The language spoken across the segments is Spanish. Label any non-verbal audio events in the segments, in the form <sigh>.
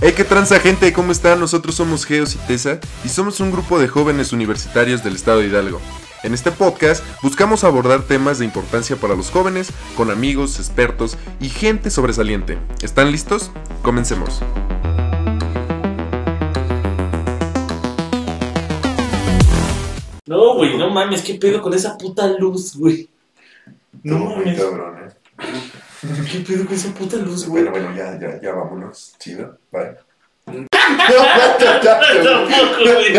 Hey, qué transa gente, ¿cómo están? Nosotros somos Geos y Tesa y somos un grupo de jóvenes universitarios del estado de Hidalgo. En este podcast buscamos abordar temas de importancia para los jóvenes con amigos, expertos y gente sobresaliente. ¿Están listos? Comencemos. No, güey, no mames, ¿qué pedo con esa puta luz, güey? No mames. cabrón, ¿eh? ¿Qué pedo con esa puta luz, güey? Bueno, bueno, ya, ya, ya vámonos. Chido, bye. Tampoco, <laughs> güey.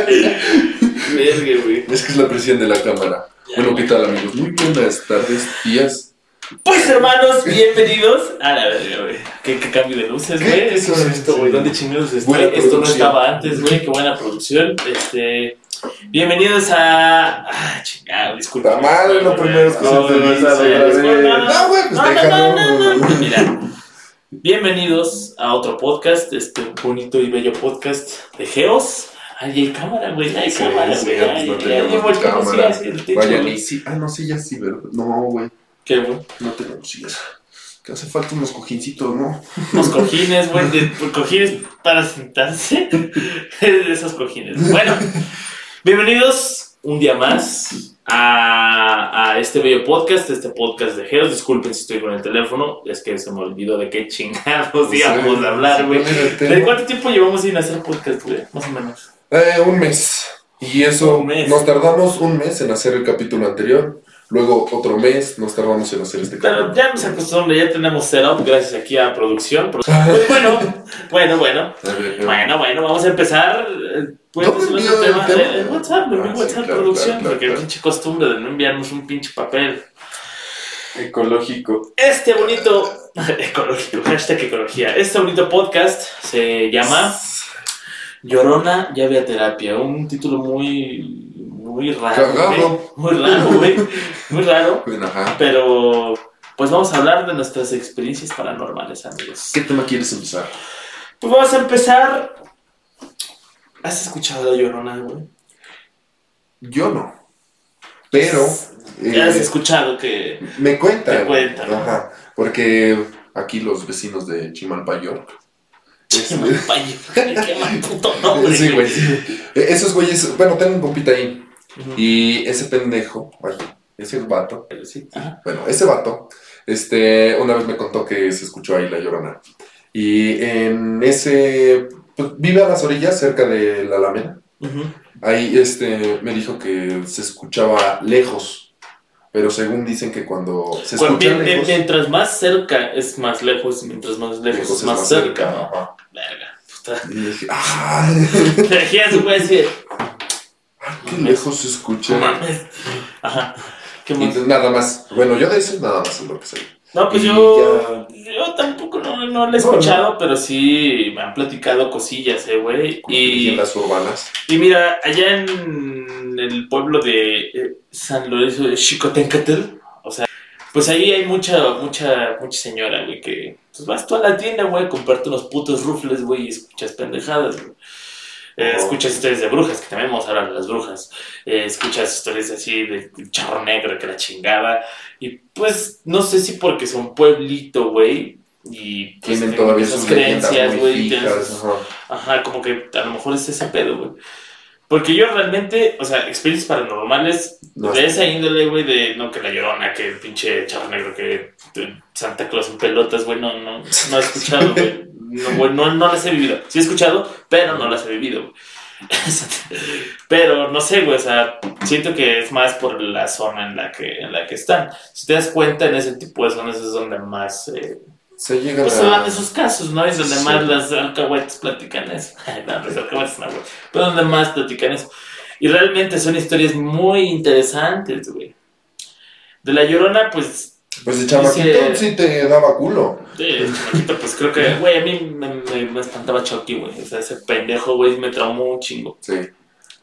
Verga, güey. Es que es la presión de la cámara. Bueno, ¿qué tal, amigos? Muy buenas tardes, días. Pues hermanos, bienvenidos a la verga, güey. ¿Qué, qué cambio de luces, güey. Eso ¿Qué es es, esto, güey? ¿Dónde chingados está? Esto no estaba antes, güey. Qué buena producción. Este. Bienvenidos a. Ah, chingado, disculpa. Está mal, lo primero que se. No, güey, pues déjalo. no, no. Mira. Bienvenidos a otro podcast, este bonito y bello podcast de Geos. Ay, hay cámara, güey, hay cámara, güey. no ay, tenemos ay, güey, ¿cómo cámara. sigue así el techo, Vaya, sí. Ah, no, sí, ya sí, ¿verdad? No, güey, ¿Qué, güey? no tenemos sillas. Que hace falta unos cojincitos, ¿no? Unos cojines, güey, cojines para sentarse. <laughs> de esos cojines. Bueno, bienvenidos un día más a, a este bello podcast, este podcast de Geos. Disculpen si estoy con el teléfono, es que se me olvidó de qué chingados íbamos a hablar, güey. ¿De cuánto tiempo llevamos sin hacer podcast, güey? Más o menos. Eh, un mes. Y eso, Un mes. nos tardamos un mes en hacer el capítulo anterior. Luego otro mes nos tardamos en hacer este Pero ya nos acostumbramos, ya tenemos setup gracias aquí a producción. Pues <laughs> bueno, bueno, bueno. Bueno, bueno, vamos a empezar. eh, ¿Puedes ¿Dónde el tema? tema? En WhatsApp, en Ah, sí, WhatsApp claro, producción, claro, claro, porque pinche costumbre de no enviarnos un pinche papel. Ecológico. Este bonito, <laughs> ecológico, hashtag ecología. Este bonito podcast se llama Llorona llave a terapia. Un título muy, muy raro. Güey. Muy raro, güey. Muy raro. <laughs> Bueno, ajá. Pero, pues vamos a hablar de nuestras experiencias paranormales, amigos. ¿Qué tema quieres empezar? Pues vamos a empezar. ¿Has escuchado la Llorona, güey? Yo no. Pero Ya has eh, escuchado que. me cuentan. Te cuentan, ¿no? Ajá. Porque aquí los vecinos de Chimalpayor. <laughs> Qué mal puto nombre. Sí, güey. Esos güeyes, bueno, tengo un compita ahí. Y ese pendejo, ese vato, Sí, bueno, ese vato, este, una vez me contó que se escuchó ahí la llorona. Y en ese, pues vive a las orillas, cerca de la Alameda. Ahí, este, me dijo que se escuchaba lejos. Pero según dicen que cuando se escucha lejos, Mientras más cerca es más lejos, mientras más lejos, lejos es más, cerca. ¿no? Ajá. Verga, puta. Y dije, <laughs> ¡ah! Imaginas, güey, así. ¡Qué lejos se escucha! No mames. Ajá. ¿Qué Y más? nada más. Bueno, yo de eso nada más es lo que sé. No, pues y yo. Yo tampoco no, no lo he escuchado, pero sí me han platicado cosillas, eh, güey. Y. Leyendas urbanas. Y mira, allá en el pueblo de eh, San Lorenzo de Xicotencatl, o sea, pues ahí hay mucha, mucha, mucha señora, güey, que pues vas tú a la tienda, güey, a comprarte unos putos rufles, güey, y escuchas pendejadas, güey. Eh, Oh. Escuchas historias de brujas, que también vamos a hablar de las brujas. Eh, escuchas historias así de charro negro, que la chingada. Y pues, no sé si porque son pueblito, güey, y pues, Tienen todavía esas sus muy güey, ajá. Ajá, como que a lo mejor es ese pedo, güey. Porque yo realmente, o sea, experiencias paranormales No, de esa índole, güey, de no que la llorona, que el pinche charro negro, que Santa Claus en pelotas, güey, no, no, no he escuchado, güey. <laughs> No, güey, no, no las he vivido. Sí he escuchado, pero no las he vivido, güey. <laughs> Pero no sé, güey, o sea, siento que es más por la zona en la que, en la que están. Si te das cuenta, en ese tipo de zonas es donde más eh, Se llegan pues se dan a. esos casos, ¿no? Es donde Sí. más las alcahuetes platican eso. <laughs> no, los alcahuetes no, güey. Pero donde más platican eso. Y realmente son historias muy interesantes, güey. De la llorona, pues, Pues de chamaquito Dice- sí te daba culo. de chamaquito, pues creo que, güey, a mí me, me, me espantaba Chucky, güey. O sea, ese pendejo, güey, me traumó un chingo. Sí.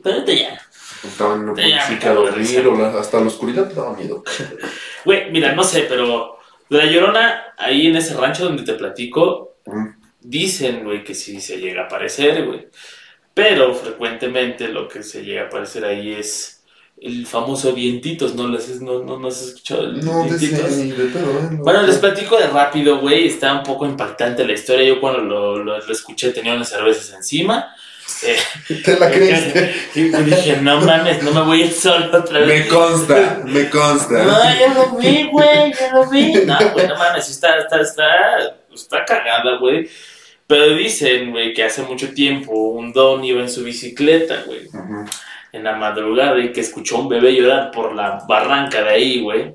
Pero ya. Estaban en una Ya, me policía a cago de dormir o la- hasta la oscuridad te daba miedo. <laughs> Güey, mira, no sé, pero de la llorona, ahí en ese rancho donde te platico, Mm. Dicen, güey, que sí se llega a aparecer, güey. Pero frecuentemente lo que se llega a aparecer ahí es el famoso Dientitos, ¿no? ¿Las has- no, no, no has escuchado el No, de pedo, ¿eh? No. Bueno, les platico de rápido, güey. Está un poco impactante la historia. Yo cuando lo, lo, lo escuché tenía unas cervezas encima. Eh, <laughs> ¿Te la creíste? <laughs> y dije, no mames, no me voy a ir solo otra vez. Me consta, <laughs> me consta. No, ya lo vi, güey, ya lo vi. No, güey, no mames, está, está, está, está cagada, güey. Pero dicen, güey, que hace mucho tiempo un don iba en su bicicleta, güey, en la madrugada y que escuchó a un bebé llorar por la barranca de ahí, güey.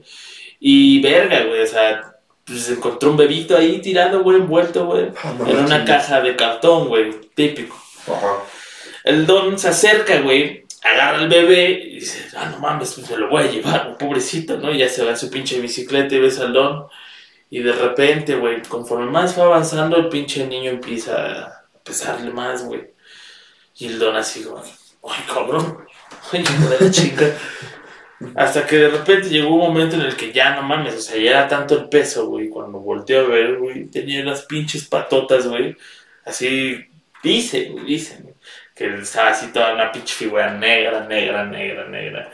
Y verga, güey, o sea, pues encontró un bebito ahí tirado, güey, envuelto, güey, Ah, en una caja de cartón, güey, típico. Ajá. El don se acerca, güey, agarra al bebé y dice, ah, no mames, pues me lo voy a llevar, pobrecito, ¿no? Y ya se va en su pinche bicicleta y ves al don. Y de repente, güey, conforme más va avanzando, el pinche niño empieza a pesarle más, güey. Y el don así, como, ay, cabrón, <laughs> ay, de la chica. Hasta que de repente llegó un momento en el que ya no mames, o sea, ya era tanto el peso, güey. Cuando volteó a ver, güey, tenía las pinches patotas, güey. Así, dice, güey, dicen, güey, que estaba así toda una pinche figura negra, negra, negra, negra.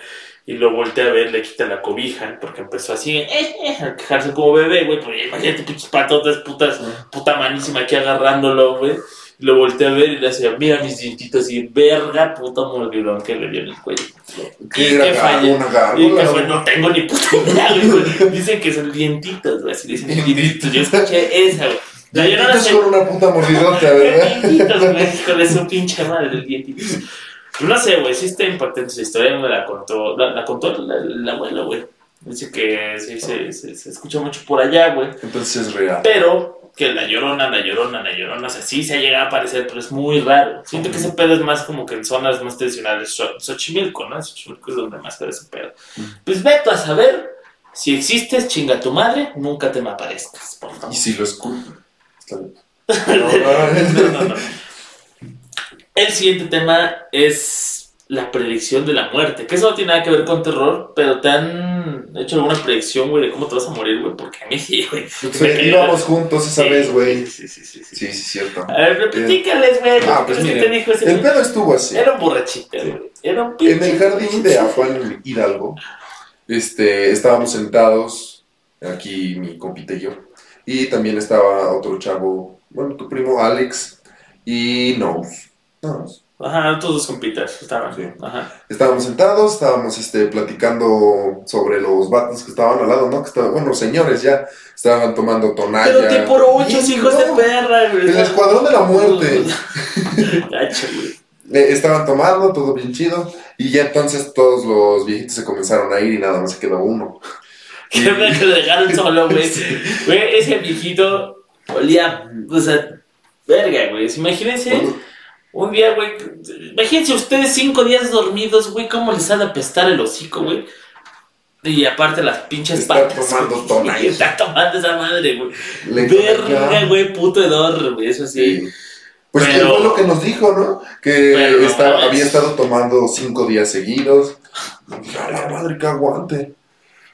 Y lo voltea a ver, le quita la cobija, porque empezó así eh, eh, a quejarse como bebé, güey. Porque imagínate pinches patotas, putas, puta manísima aquí agarrándolo, güey. Lo voltea a ver y le decía, mira mis dientitos y verga, puta mordidón que le dio en el cuello. ¿Qué Y era que Una Y que gárgola. fue, no tengo ni puta idea, güey. Dicen que son dientitos, güey. Así dicen dientitos. Yo escuché esa, güey. La Dientitos se con una puta mordidota, ¿verdad? Dientitos, güey, de su pinche madre, dientitos. No sé, güey, sí está impactante esa historia, me la contó, la, la contó la, la abuela, güey. Dice que sí, se, se, se escucha mucho por allá, güey. Entonces es real. Pero que la llorona, la llorona, la llorona, o sea, sí se ha llegado a aparecer, pero es muy raro. Siento que ese pedo es más como que en zonas más tradicionales. Xo- Xochimilco, ¿no? Xochimilco es donde más se ese pedo. Pues vete a saber, si existes, chinga tu madre, nunca te me aparezcas, por favor. Y si lo escucho. <laughs> Está bien. no, no, no. El siguiente tema es la predicción de la muerte. Que eso no tiene nada que ver con terror, pero te han hecho alguna predicción, güey, de cómo te vas a morir, güey. Porque a mí sí, güey. Íbamos juntos esa Sí, vez, güey. Sí, sí, sí. sí. Sí, sí, cierto. A ver, platícales, güey. Ah, pues ¿qué miren, te dijo ese El pedo estuvo así. Era un borrachito, güey. Era un En pinche. el jardín de Juan Hidalgo, este, estábamos sentados, aquí mi compita y yo, y también estaba otro chavo, bueno, tu primo Alex, y Nose. Nose. Ajá, todos dos compitas estaban. Sí. Ajá. Estábamos sentados, estábamos este, platicando sobre los vatos que estaban al lado, ¿no? Que estaban, bueno, los señores ya estaban tomando tonalla. Pero tipo ocho Bien, hijos de perra, güey. El escuadrón de la muerte. <laughs> <laughs> Gacho, güey. Eh, estaban tomando, todo bien chido, y ya entonces todos los viejitos se comenzaron a ir y nada más se quedó uno. <laughs> Que me que lo dejaron solo, güey. Güey, ese viejito olía, o sea, verga, güey. Imagínense un día, güey. Imagínense ustedes cinco días dormidos, güey, cómo les ha de apestar el hocico, güey. Y aparte las pinches Está patas. tomando güey. tonalla. <laughs> Está tomando esa madre, güey. Le- Verga, güey, puto hedor, güey. Eso sí. Sí. Pues que Pero- fue lo que nos dijo, ¿no? Que Pero estaba- había estado tomando cinco días seguidos. <laughs> A la madre que aguante.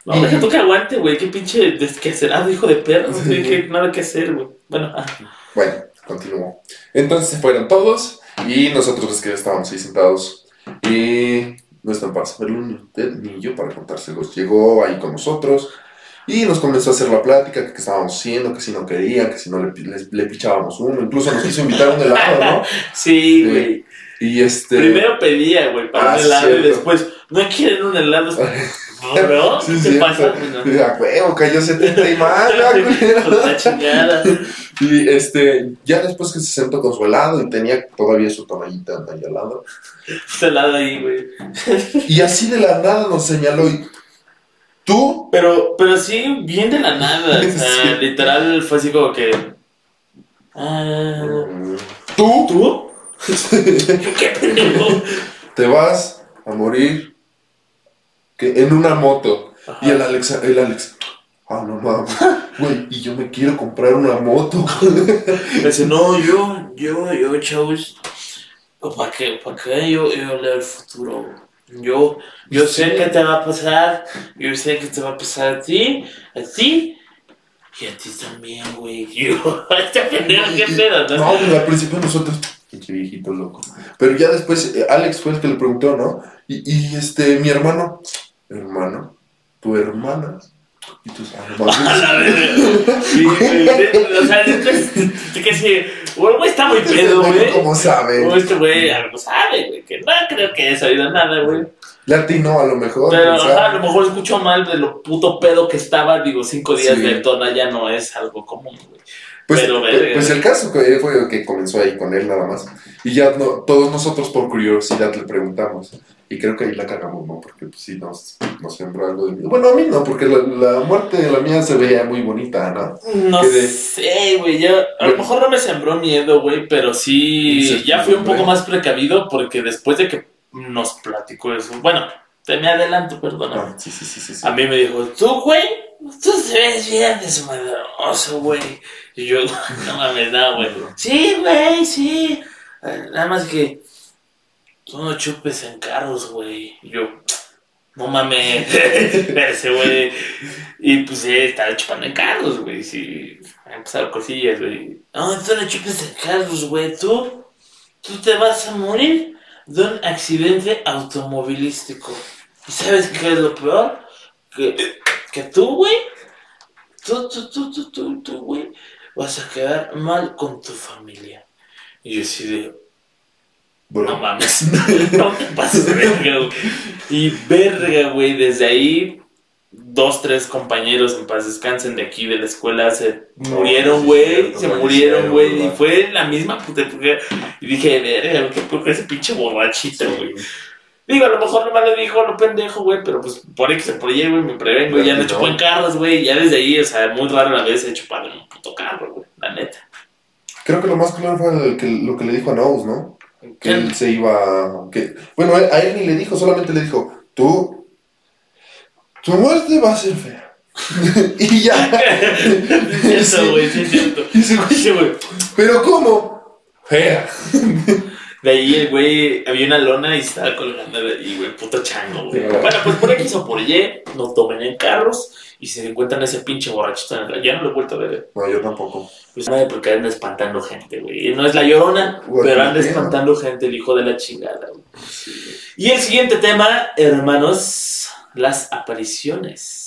No, deja tú que aguante, güey. Qué pinche desquacerado, hijo de perro. No tiene que- nada que hacer, güey. Bueno, ah. Bueno, continuó. Entonces se fueron todos y nosotros que estábamos ahí sentados. Y no están para saberlo ni usted ni yo para contárselos. Llegó ahí con nosotros y nos comenzó a hacer la plática que estábamos haciendo, que si no querían, que si no le, les- le pichábamos uno. Incluso nos quiso invitar a un helado, ¿no? <laughs> Sí, güey. Y este... Primero pedía, güey, para Ah, un helado y después, ¿no quieren un helado? <laughs> No, bro, <laughs> Sí, ¿qué te cierto. pasa? güey? No. A huevo, cayó 70 y más. <laughs> Por la chingada. Y este, ya después que se sentó con su helado y tenía todavía su tonallita ahí al lado. Este helado ahí, güey. Y así de la nada nos señaló y tú, Pero, pero sí, bien de la nada. O <laughs> sea, Sí. literal fue así como que. Ah, tú ¿Tú? ¿Qué pendejo? te vas a morir que en una moto. Y el Alex, el Alex, ah, no mames, güey, y yo me quiero comprar una moto. <laughs> Dice, no, yo, yo, yo, chavos. ¿Para qué? ¿Para qué yo, yo leo el futuro? Yo, yo sé que te va a pasar. Yo sé que te va a pasar a ti, a ti. Y a ti también, güey. <laughs> Yo, <laughs> este pendejo, qué pedo, ¿no? No, al principio nosotros, Pinche viejito loco. Pero ya después, eh, Alex fue el que le preguntó, ¿no? Y, y este, mi hermano, hermano, tu hermana. Y tus <laughs> verga. Sí, <laughs> güey. O sea, después, que sí. El güey está muy pedo, güey. ¿Cómo sabe? O este güey algo sabe, güey. Que no creo que haya sabido nada, güey. Le atinó a lo mejor. Pero a lo mejor escuchó mal de lo puto pedo que estaba. Digo, cinco días Sí. de tona ya no es algo común, güey. Pues, Pero, pues, pues el caso que fue que comenzó ahí con él nada más. Y ya no, todos nosotros por curiosidad le preguntamos. Y creo que ahí la cagamos, ¿no? Porque pues, sí nos, nos sembró algo de miedo. Bueno, a mí no, porque la, la muerte de la mía se veía muy bonita, ¿no? No de- sé, güey. Yo, a lo mejor no me sembró miedo, güey, pero sí. Ya fui un poco más precavido porque después de que nos platicó eso. Bueno, te me adelanto, perdona. Ah, sí, sí, sí, sí. sí. A mí me dijo, tú, güey, tú te ves bien desmadroso, güey. Y yo, <laughs> no mames, no, güey. Sí, güey, sí. Nada más que tú no chupes en carros, güey. Y yo, no mames, <laughs> ese güey. Y pues sí, estaba chupando en carros, güey. Sí, me empezaron cosillas, güey. No, tú no chupes en carros, güey. Tú, tú te vas a morir de un accidente automovilístico. ¿Y sabes qué es lo peor? Que, que tú, güey, tú, tú, tú, tú, tú, tú, güey, vas a quedar mal con tu familia. Y yo así de, no mames, <laughs> no te pases de verga, güey. Y verga, güey, desde ahí, dos, tres compañeros en paz descansen de aquí de la escuela se murieron, güey, se murieron, güey. Y fue la misma puta. Y dije, verga, qué poco ese pinche borrachito, güey. Digo, a lo mejor nomás le dijo lo pendejo, güey, pero pues por X o por Y, güey, me prevengo. Ya le No. chupó en carros, güey. Ya desde ahí, o sea, muy raro la vez he chupado en un puto carro, güey, la neta. creo que lo más claro fue el que, lo que le dijo a Nose, ¿no? Que ¿Qué? él se iba. Que, bueno, a él, a ni le dijo, solamente le dijo: Tú. Tu muerte va a ser fea. <laughs> y ya. <laughs> Sí, es cierto, güey, sí, es cierto. Güey. ¿Pero cómo? Fea. <laughs> De ahí el güey había una lona y estaba colgando de ahí, güey, puto chango, güey. Bueno, pues por X o por Y, no tomen en carros y se encuentran ese pinche borrachito en el... Ya no lo he vuelto a ver. No, yo tampoco. Pues nada, porque anda espantando gente, güey. Y No es la llorona, Güey, pero anda espantando gente, el hijo de la chingada, güey. Y el siguiente tema, hermanos, las apariciones.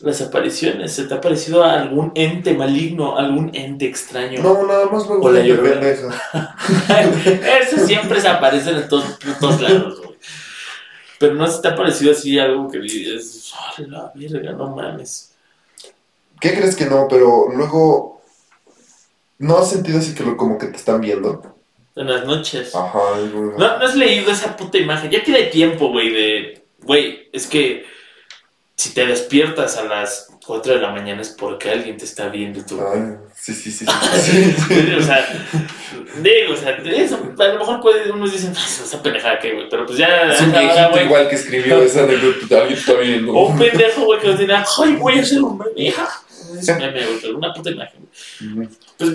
Las apariciones. ¿Se te ha parecido algún ente maligno, algún ente extraño? No, nada más luego O la pendeja. <laughs> Eso siempre se aparecen en todos putos lados, güey. Pero no se te ha parecido así algo que dices, "Ay, la verga, no mames. ¿Qué crees que no? Pero luego. ¿No has sentido así que lo, como que te están viendo? En las noches. Ajá, luego- No, no has leído esa puta imagen. Ya tiene tiempo, güey, de. Güey, es que si te despiertas a las 4 de la mañana es porque alguien te está viendo tú. Ay, sí, sí, sí. sí, <laughs> sí. o sea, digo, o sea, eso, a lo mejor puede, unos dicen, "Ay, esa pendejada que, güey, pero pues ya. Es un viejito güey, igual que escribió esa anécdota. Alguien está viendo. O un pendejo, güey, que nos dirá, ay, voy a hacer un meme. hija". Es meme, güey, una puta imagen. Pues,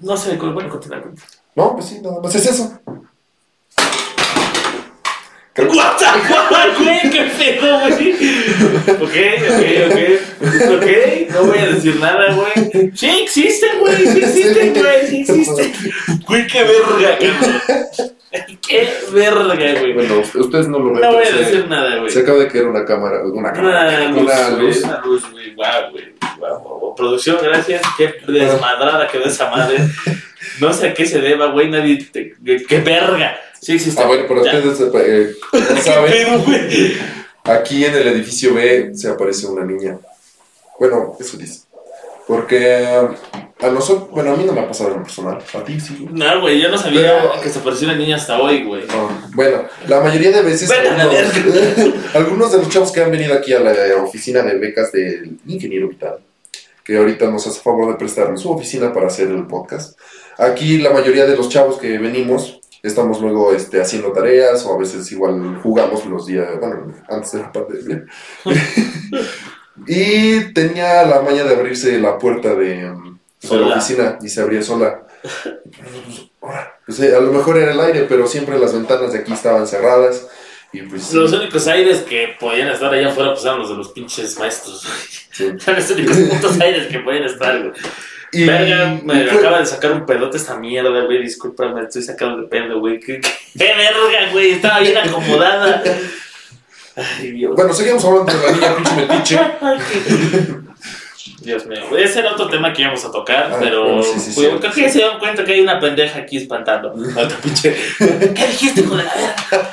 no sé, bueno, continuar. No, pues sí, nada más es eso. What the fuck, güey, qué pedo, güey. Ok, ok, ok. Ok, no voy a decir nada, güey. Sí existen, güey, sí existen, güey, sí existen. Güey, qué verga, cabrón. Qué verga, güey. Bueno, ustedes no lo ven. No voy a decir nada, güey. Se acaba de caer una cámara, una cámara, Una luz, una luz. güey. Guau, güey. Guau. Producción, gracias. Qué desmadrada quedó esa madre. No sé a qué se deba, güey. Nadie. te- qué verga. Sí existe. Ah, bueno, pero ustedes eh, no <laughs> aquí en el edificio B se aparece una niña. Bueno, eso dice. Porque a nosotros, bueno, a mí no me ha pasado en personal, a ti sí. No, güey, yo no sabía Pero- que se apareció una niña hasta hoy, güey. Ah, bueno, la mayoría de veces algunos, <laughs> algunos de los chavos que han venido aquí a la oficina de becas del ingeniero vital, que ahorita nos hace favor de prestarnos su oficina para hacer el podcast. Aquí la mayoría de los chavos que venimos estamos luego este, haciendo tareas o a veces igual jugamos los días, bueno, antes de la pandemia. <laughs> y tenía la maña de abrirse la puerta de, de la oficina y se abría sola. Pues, eh, a lo mejor era el aire, pero siempre las ventanas de aquí estaban cerradas. Y pues. Los únicos aires que podían estar allá afuera pues eran los de los pinches maestros. sí. <laughs> Eran los únicos putos aires que podían estar, güey. Y, Verga, me fue- acaba de sacar un pedote esta mierda, güey. Discúlpame, estoy sacando de pedo, güey. ¿Qué, qué, <laughs> qué verga, güey? Estaba bien acomodada. Ay, Dios. Bueno, seguimos hablando de la niña pinche metiche. <laughs> Dios mío, ese era otro tema que íbamos a tocar, Ah, pero sí, sí, sí. creo que se dieron cuenta que hay una pendeja aquí espantando. <laughs> Otra pinche. ¿Qué dijiste, hijo de la verga?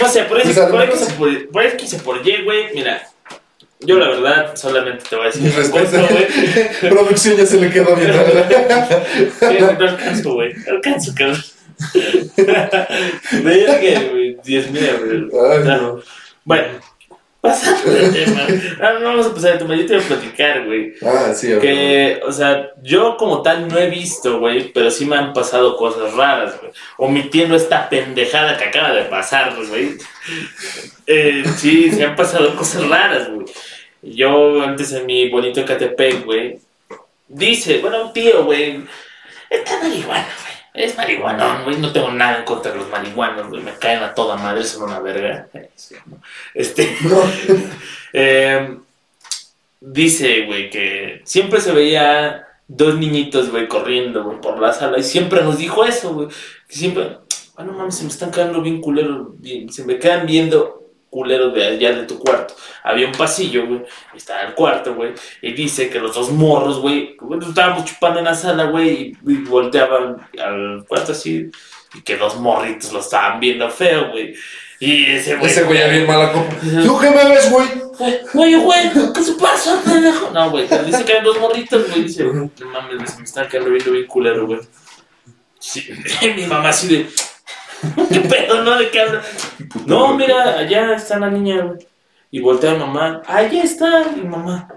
No sé, por ahí, Pues, por por, por por Y, güey. Mira, yo la verdad solamente te voy a decir cosa, respetos. güey. <laughs> Producción ya se le quedó bien. Sí, No alcanzo, güey. Alcanzo, cabrón. <laughs> Verga, güey. Dios mío, güey. No. Bueno, pasando de tema. No, no vamos a pasar de tema. Yo te voy a platicar, güey. Ah, sí, ver. Que, o sea, yo como tal no he visto, güey, pero sí me han pasado cosas raras, güey. Omitiendo esta pendejada que acaba de pasar, güey. Eh, sí, se han pasado cosas raras, güey. Yo antes en mi bonito Catepec, güey, dice, bueno, un tío, güey, está marihuana, güey. Es marihuanón, güey. No tengo nada en contra de los marihuanos, güey. Me caen a toda madre, son una verga. Este. No. Eh, <laughs> dice, güey, que siempre se veía dos niñitos, güey, corriendo, güey, por la sala. Y siempre nos dijo eso, güey. Que siempre, ah, no mames, se me están quedando bien culeros. bien- se me quedan viendo culeros de allá de tu cuarto. Había un pasillo, güey. Estaba el cuarto, güey. Y dice que los dos morros, güey, estábamos chupando en la sala, güey, y, y volteaban al cuarto así. Y que dos morritos lo estaban viendo feo, güey. Y ese güey. Ese güey ya bien mala copa. ¿Tú qué me ves, güey? Güey, güey, ¿qué se pasa, pendejo? No, güey, dice que hay dos morritos, güey. Dice, no mames, me están quedando viendo bien culero, güey. Sí, <laughs> mi mamá así de. ¿Qué pedo, no? ¿De qué habla? No, mira, allá está la niña, güey. Y voltea a mamá, allá está mi mamá.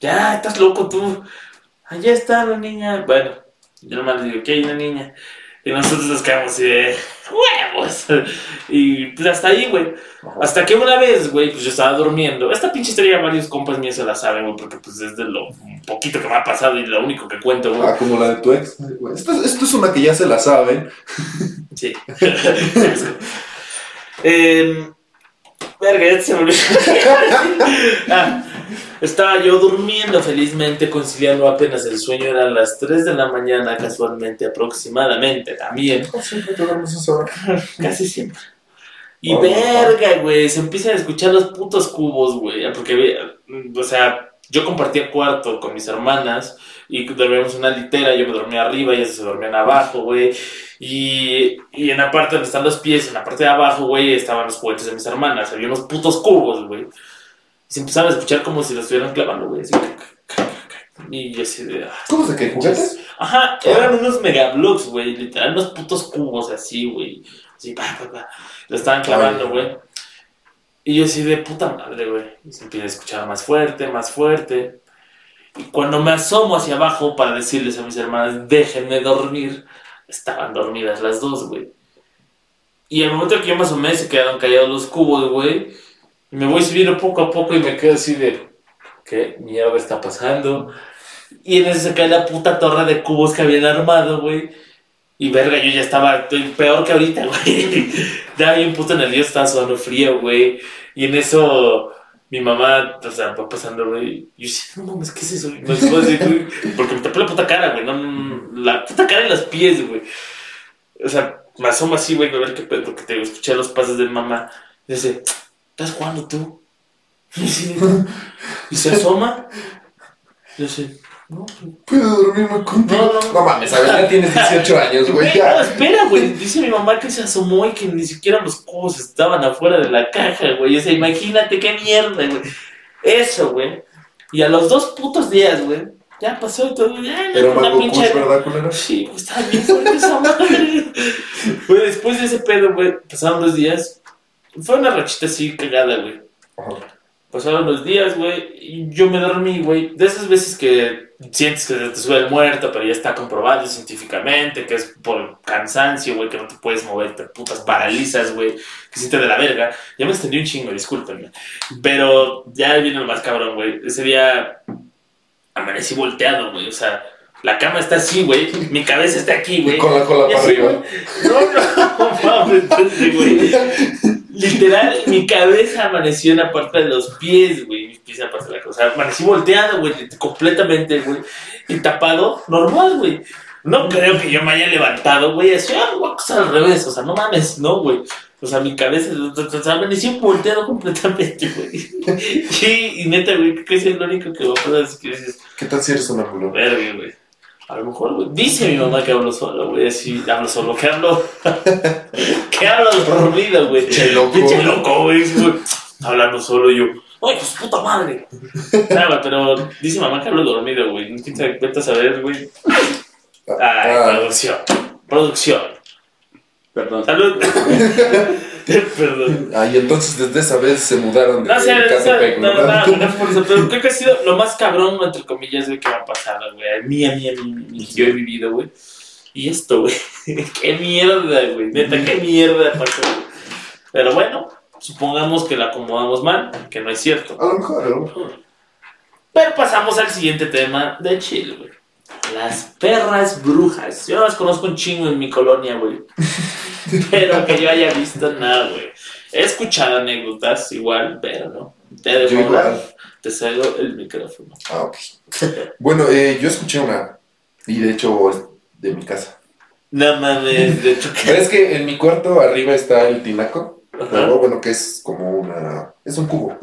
Ya, estás loco tú. Allá está la niña. Bueno, yo nomás le digo, ¿qué hay una niña? Y nosotros nos quedamos así de huevos. <laughs> Y pues hasta ahí, güey. Hasta que una vez, güey, pues yo estaba durmiendo. Esta pinche historia varios compas míos se la saben, güey, porque pues es de lo poquito que me ha pasado y lo único que cuento, güey. Ah, como la de tu ex. güey. Esto, esto es una que ya se la saben. Sí. <laughs> <laughs> eh, verga, ya se me olvidó. <laughs> Ah, estaba yo durmiendo felizmente, conciliando apenas el sueño. Eran las 3 de la mañana, casualmente, aproximadamente también. Siempre te duermes a esa hora. <laughs> Casi siempre. Y Oh, verga, güey, se empiezan a escuchar los putos cubos, güey. Porque, o sea, yo compartía cuarto con mis hermanas y dormíamos en una litera, yo me dormía arriba, ellas se dormían abajo, güey. Y, y en la parte donde están los pies, en la parte de abajo, güey, estaban los juguetes de mis hermanas. Había unos putos cubos, güey. Y se empezaron a escuchar como si los estuvieran clavando, güey. Así, y yo así de... ah, ¿Cómo se qué? ¿Juguetes? Ajá, eran unos megablocks, güey, literal, unos putos cubos así, güey. Así, pa, pa, pa. Lo estaban clavando, güey. Y yo así de puta madre, güey. Y se empieza a escuchar más fuerte, más fuerte. Y cuando me asomo hacia abajo para decirles a mis hermanas, déjenme dormir, estaban dormidas las dos, güey. Y al momento que yo me asomé, se quedaron callados los cubos, güey. Y me voy subiendo poco a poco y me quedo así de, ¿qué mierda está pasando? Y en eso se cae la puta torre de cubos que habían armado, güey. Y verga, yo ya estaba peor que ahorita, <laughs> güey. Ya bien puto nervioso, estaba sudando frío, güey. Y en eso mi mamá, o sea, va pasando, güey. Yo decía, no mames, ¿qué es eso? Así, güey, porque me tapé la puta cara, güey. No, no, la puta cara y los pies, güey. O sea, me asomo así, güey, a ver qué pedo, porque te escuché los pasos de mamá. Y dice, ¿estás jugando tú? <laughs> Y, así, y se asoma. Y así, no, pues, Puedo dormirme contigo. No, no. No mames, a ver, ya tienes 18 años, güey. No, espera, güey. Dice mi mamá que se asomó y que ni siquiera los cubos estaban afuera de la caja, güey. O sea, imagínate qué mierda, güey. Eso, güey. Y a los dos putos días, güey. Ya pasó y todo. Ya, Era una pinche. Kush, ¿verdad? Sí, güey, estaba bien fuerte esa madre. Güey, después de ese pedo, güey, pasaron dos días. Fue una rachita así cagada, güey. Pasaron los días, güey, y yo me dormí, güey. De esas veces que sientes que te sube el muerto, pero ya está comprobado científicamente que es por cansancio, güey, que no te puedes mover, te putas paralizas, güey, que sientes de la verga. Ya me extendí un chingo, discúlpenme. Pero ya viene lo más cabrón, güey. Ese día amanecí volteado, güey. O sea, la cama está así, güey. Mi cabeza está aquí, güey. con la cola para arriba. No, <laughs> no, mames, güey. <laughs> Literal, mi cabeza amaneció en la parte de los pies, güey. Mis pies en la parte de la cosa. O sea, amanecí volteado, güey, completamente, güey. Y tapado, normal, güey. No creo que yo me haya levantado, güey. Así, ah, voy a acostar al revés. O sea, no mames, no, güey. O sea, mi cabeza, o sea, amanecí volteado completamente, güey. <laughs> Sí, y neta, güey, creo que es lo único que voy a poder decir que dices, ¿Qué tal si eres un ángulo? verga, güey. A lo mejor, güey. Dice mi mamá que hablo solo, güey. Así, hablo solo, que hablo. <laughs> que hablo dormido, güey. Pinche loco. Pinche loco, güey. Hablando solo yo. ¡Ay, pues puta madre! Nada, pero dice mamá que hablo dormido, güey. No te vete a saber, güey. Ay, Ah, producción. Producción. Perdón. Salud. <laughs> Perdón. ah, y entonces desde esa vez se mudaron de No no, Catepec, no, ¿no? no, no es por eso, pero <laughs> creo que ha sido lo más cabrón, entre comillas, güey, que me ha pasado, güey. A mí, a mí, a mí, a mí, que yo he vivido, güey. Y esto, güey. <laughs> qué mierda, güey. Neta, qué mierda pasó, güey. Pero bueno, supongamos que la acomodamos mal, que no es cierto. A lo mejor, a lo mejor. Pero pasamos al siguiente tema de Chile, güey. Las perras brujas. Yo no las conozco un chingo en mi colonia, güey. <laughs> Pero que yo haya visto nada, güey. He escuchado anécdotas igual, pero no. Te dejo igual. Te cedo el micrófono. Ah, ok. Bueno, eh, yo escuché una, y de hecho es de mi casa. No mames, de hecho <laughs> que. ¿Sabes que en mi cuarto arriba está el tinaco? Pero bueno, que es como una... es un cubo.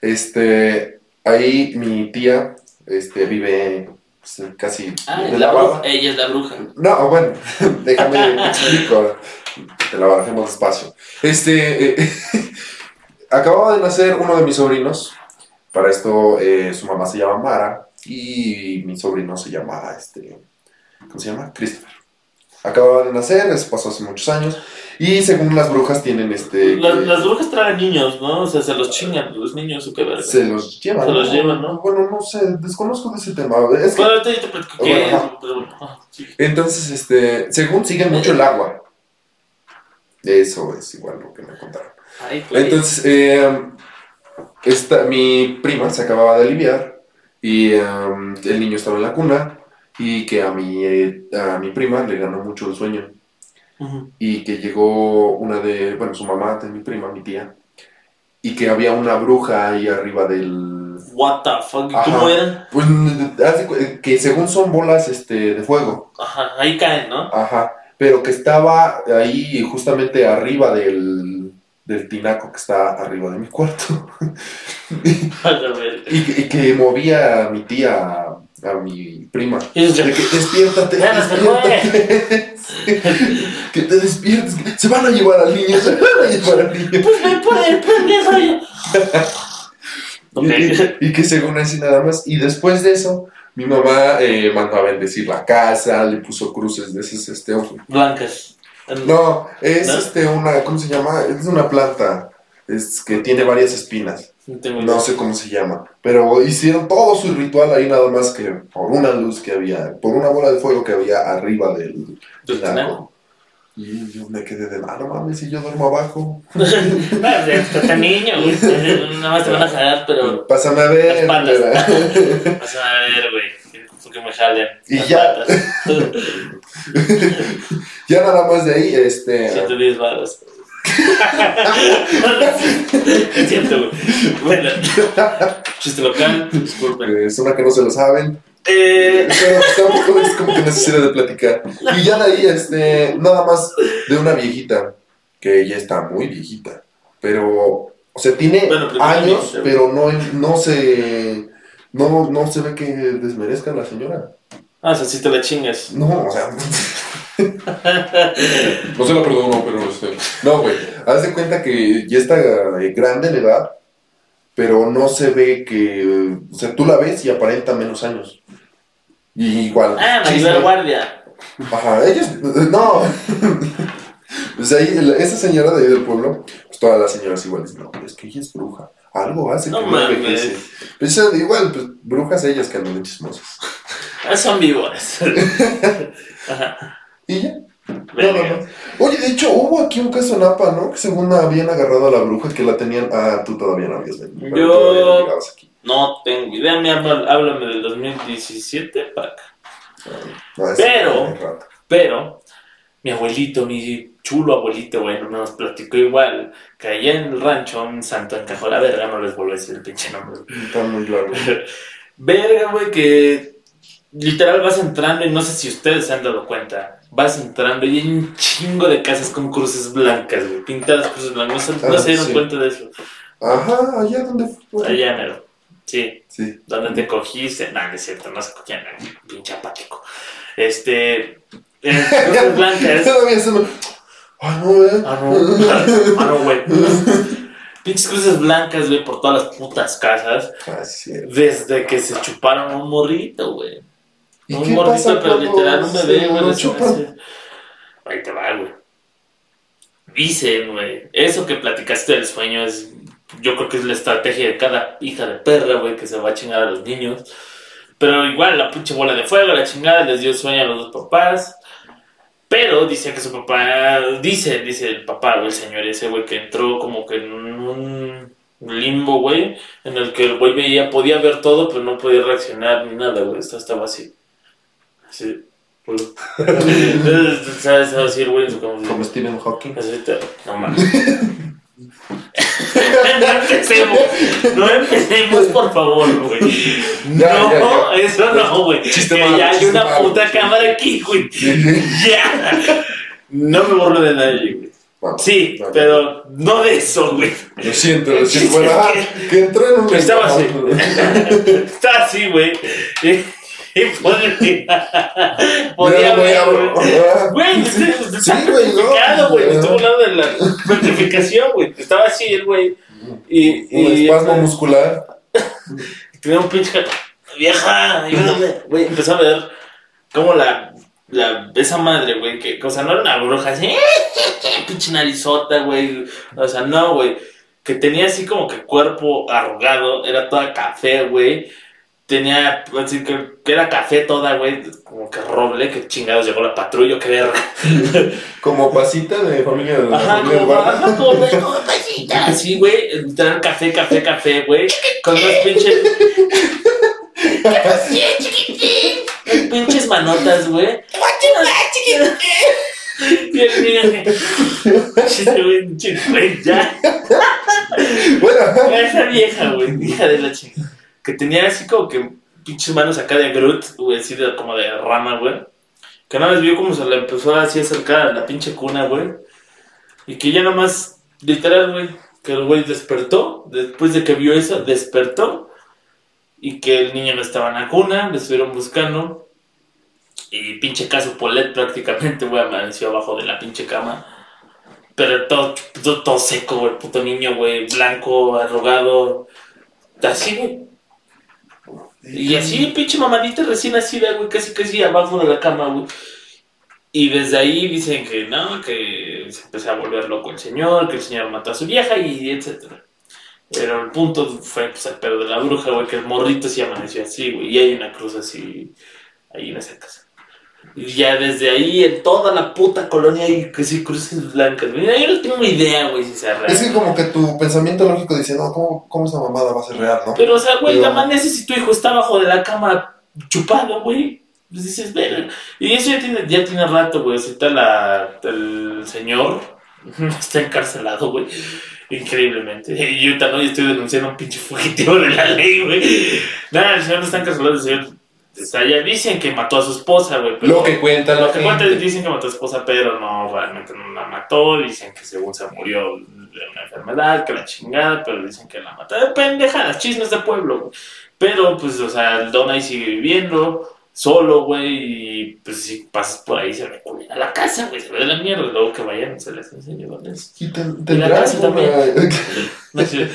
Este, ahí mi tía, este, vive pues, casi Ah, de la bruja. Ella es la bruja. No, bueno, <laughs> déjame te explico. Te la barajemos despacio. Este, eh, <laughs> acababa de nacer uno de mis sobrinos. Para esto, eh, su mamá se llama Mara y mi sobrino se llama, este, ¿cómo se llama? Christopher. Acababa de nacer, eso pasó hace muchos años. Y según las brujas tienen este... Las, que las brujas traen niños, ¿no? O sea, se los chingan los niños o qué verga. se los llevan. Se los llevan, ¿no? Bueno, no sé, desconozco de ese tema. Es que Bueno, yo te platico qué es, Bueno, pero bueno. sí. Entonces, este, según siguen mucho el agua. Eso es igual lo que me contaron. Ay. Entonces, eh, esta, mi prima se acababa de aliviar y eh, el niño estaba en la cuna y que a mi, eh, a mi prima le ganó mucho el sueño Y que llegó una de, bueno, su mamá mi prima, mi tía, y que había una bruja ahí arriba del... What the fuck, ¿y Ajá. ¿cómo eran? Pues, cu- que según son bolas este, de fuego. Ajá, ahí caen, ¿no? Ajá, pero que estaba ahí justamente arriba del, del tinaco que está arriba de mi cuarto. <laughs> Y, que- y que movía a mi tía, a, mi prima. De que despiértate, Ya despiértate. <laughs> que te despiertes, se van a llevar al niño, se van a llevar al niño. Pues me puede pendejo yo. Ok. Y, y que según así nada más. Y después de eso, mi mamá eh, mandó a bendecir la casa, le puso cruces de esas, este, Blancas. No, es ¿No? este una, ¿cómo se llama? Es una planta. Es que tiene varias espinas. No sé cómo se llama. Pero hicieron todo su ritual ahí nada más que por una luz que había, por una bola de fuego que había arriba del tinaco. Y yo me quedé de, ah, no mames, si yo duermo abajo. <laughs> Está niño, güey. <laughs> Nada más te van a jalar, pero. Pásame a Las ver. Vas <laughs> a ver, güey. Porque me jalen. Y las ya. patas. ya nada más de ahí, este. 110 baros. Es cierto, güey. Bueno, chiste local, disculpen. Es una que no se lo saben. Eh, tampoco es como que necesidad de platicar. Y ya de ahí, este, nada más de una viejita, que ya está muy viejita, pero, o sea, tiene Bueno, años, pero no, no se, no, no se ve que desmerezca a la señora. ah, o sea, si te la chingas. No, o sea, <laughs> <laughs> no se lo perdono, pero, este, no, güey, haz de cuenta que ya está eh, grande en edad, pero no se ve que, o sea, tú la ves y aparenta menos años. Y igual. Ah. Maribel Guardia. Ajá, ellos, <laughs> no. <laughs> Ahí, la- esa señora de ahí del pueblo, pues todas las señoras igual dicen, no, es que ella es bruja. Algo hace No que no envejece. Pues eso, igual, pues brujas ellas que andan chismosas. Ah, son víboras. Ajá. Y ya. Verga. no. Oye, de hecho, hubo aquí un caso en APA, ¿no? Que según habían agarrado a la bruja que la tenían. Ah, tú todavía no habías venido. Yo- todavía no llegabas aquí. No tengo idea, me habla- háblame del 2017 para acá. No, ese Pero-. Pero, mi abuelito, mi chulo abuelito, güey, nos platicó igual que allá en el rancho un santo encajó la verga, no les vuelvo a decir el pinche nombre. Está muy claro. <laughs> Verga, güey, que literal vas entrando y no sé si ustedes se han dado cuenta. Vas entrando y hay un chingo de casas con cruces blancas, güey, pintadas cruces blancas. No se, Ah, se dieron sí. cuenta de eso. Ajá, allá donde fue. Allá, mero. Sí. Sí. ¿Dónde te cogiste? No, no es cierto, no se cogían, pinche apático. Este. eh, cruces <laughs> blancas. Todavía se me. Ay, no, eh. Ah, no. Ah, no, güey. <laughs> Pinches cruces blancas, güey, por todas las putas casas. Ah, sí. Desde que se chuparon un morrito, güey. ¿Y Un qué morrito, pasa pero literal, un bebé, güey. Ahí te va, güey. Dicen, güey, eso que platicaste del sueño es. Yo creo que es la estrategia de cada hija de perra, güey, que se va a chingar a los niños. Pero igual, la pinche bola de fuego, la chingada, les dio sueño a los dos papás. Pero dice que su papá. Dice, dice el papá, güey, el señor ese, güey, que entró como que en un limbo, güey, en el que el güey veía, podía ver todo, pero no podía reaccionar ni nada, güey. Esto estaba así. Así. güey. Entonces, ¿Sabes? Así el güey. Como Stephen Hawking. Así te- No mames. no empecemos. <laughs> No empecemos, por favor, güey. Ya, no, ya, ya. eso no, güey. Que ya hay una malo. puta cámara aquí, güey. Sí, <laughs> sí. Ya. No me burlo de nadie, güey. Sí, pero no de eso, güey. Lo siento, lo siento. <laughs> Bueno, ah, que entró en un. Estaba así. Está así, güey. <laughs> Podía. A- güey. Sí, güey, no. güey. Estuvo hablando de la petrificación, güey. Estaba así el güey. Y, Un espasmo muscular. <laughs> tenía un pinche. Vieja, ayúdame. Güey, empezó a ver cómo la. La, esa madre, güey, que, o sea, no era una bruja así, <laughs> pinche narizota, güey, o sea, no, güey, que tenía así como que cuerpo arrugado, era toda café, güey, tenía, así que, que era café toda, güey, como que roble, que chingados llegó la patrulla, que verga. <laughs> Como pasita de familia de Ajá, familia como, ajá, como, güey, <laughs> como pasita, así, güey, literal café, café, café, güey, con unas pinches... <laughs> pinches manotas, güey. Y el niño, chiste, güey, chiste, güey, ya. Bueno, Esa vieja, güey, hija de la chingada. Que tenía así como que pinches manos acá de Groot, güey, así de, como de rama, güey. Que una vez vio como se le empezó así a acercar a la pinche cuna, güey. Y que ya nomás, literal, güey, que el güey despertó, después de que vio eso, despertó. Y que el niño no estaba en la cuna, lo estuvieron buscando. Y pinche caso Polet prácticamente, güey, amaneció abajo de la pinche cama. Pero todo, todo, todo seco, güey, puto niño, güey, blanco, arrugado. Así, güey. Y así, pinche mamadita recién nacida, güey, casi casi abajo de la cama, güey. Y desde ahí dicen que no, que se empezó a volver loco el señor, que el señor mató a su vieja y etcétera. Pero el punto fue pues, el pedo de la bruja, güey, que el morrito sí amaneció así, güey, y hay una cruz así, ahí en esa casa. Y ya desde ahí, en toda la puta colonia hay que sí cruces blancas, güey. Yo no tengo idea, güey, si sea real. es que como que tu pensamiento lógico dice, no, ¿cómo, cómo esa mamada va a ser real, no? Pero, o sea, güey, Pero- amaneces y tu hijo está abajo de la cama chupado, güey. Pues dices, ver. Y eso ya tiene, ya tiene rato, güey. Ahorita la, el señor <laughs> está encarcelado, güey. Increíblemente. Y yo yo estoy denunciando a un pinche fugitivo de la ley, güey. Nada, el señor no está encarcelado, el señor allá. Dicen que mató a su esposa, güey. Lo que cuenta lo la que gente. dicen que mató a su esposa, pero no, realmente no la mató. Dicen que según se murió de una enfermedad, que la chingada, pero dicen que la mató. De pendejadas, chismes de pueblo, güey. Pero, pues, o sea, el don ahí sigue viviendo, solo, güey, y pues si pasas por ahí se ve culera la casa, güey, se ve de la mierda. Luego que vayan, se les enseña dónde es. Y ten- Y la casa alguna, <laughs> No sé,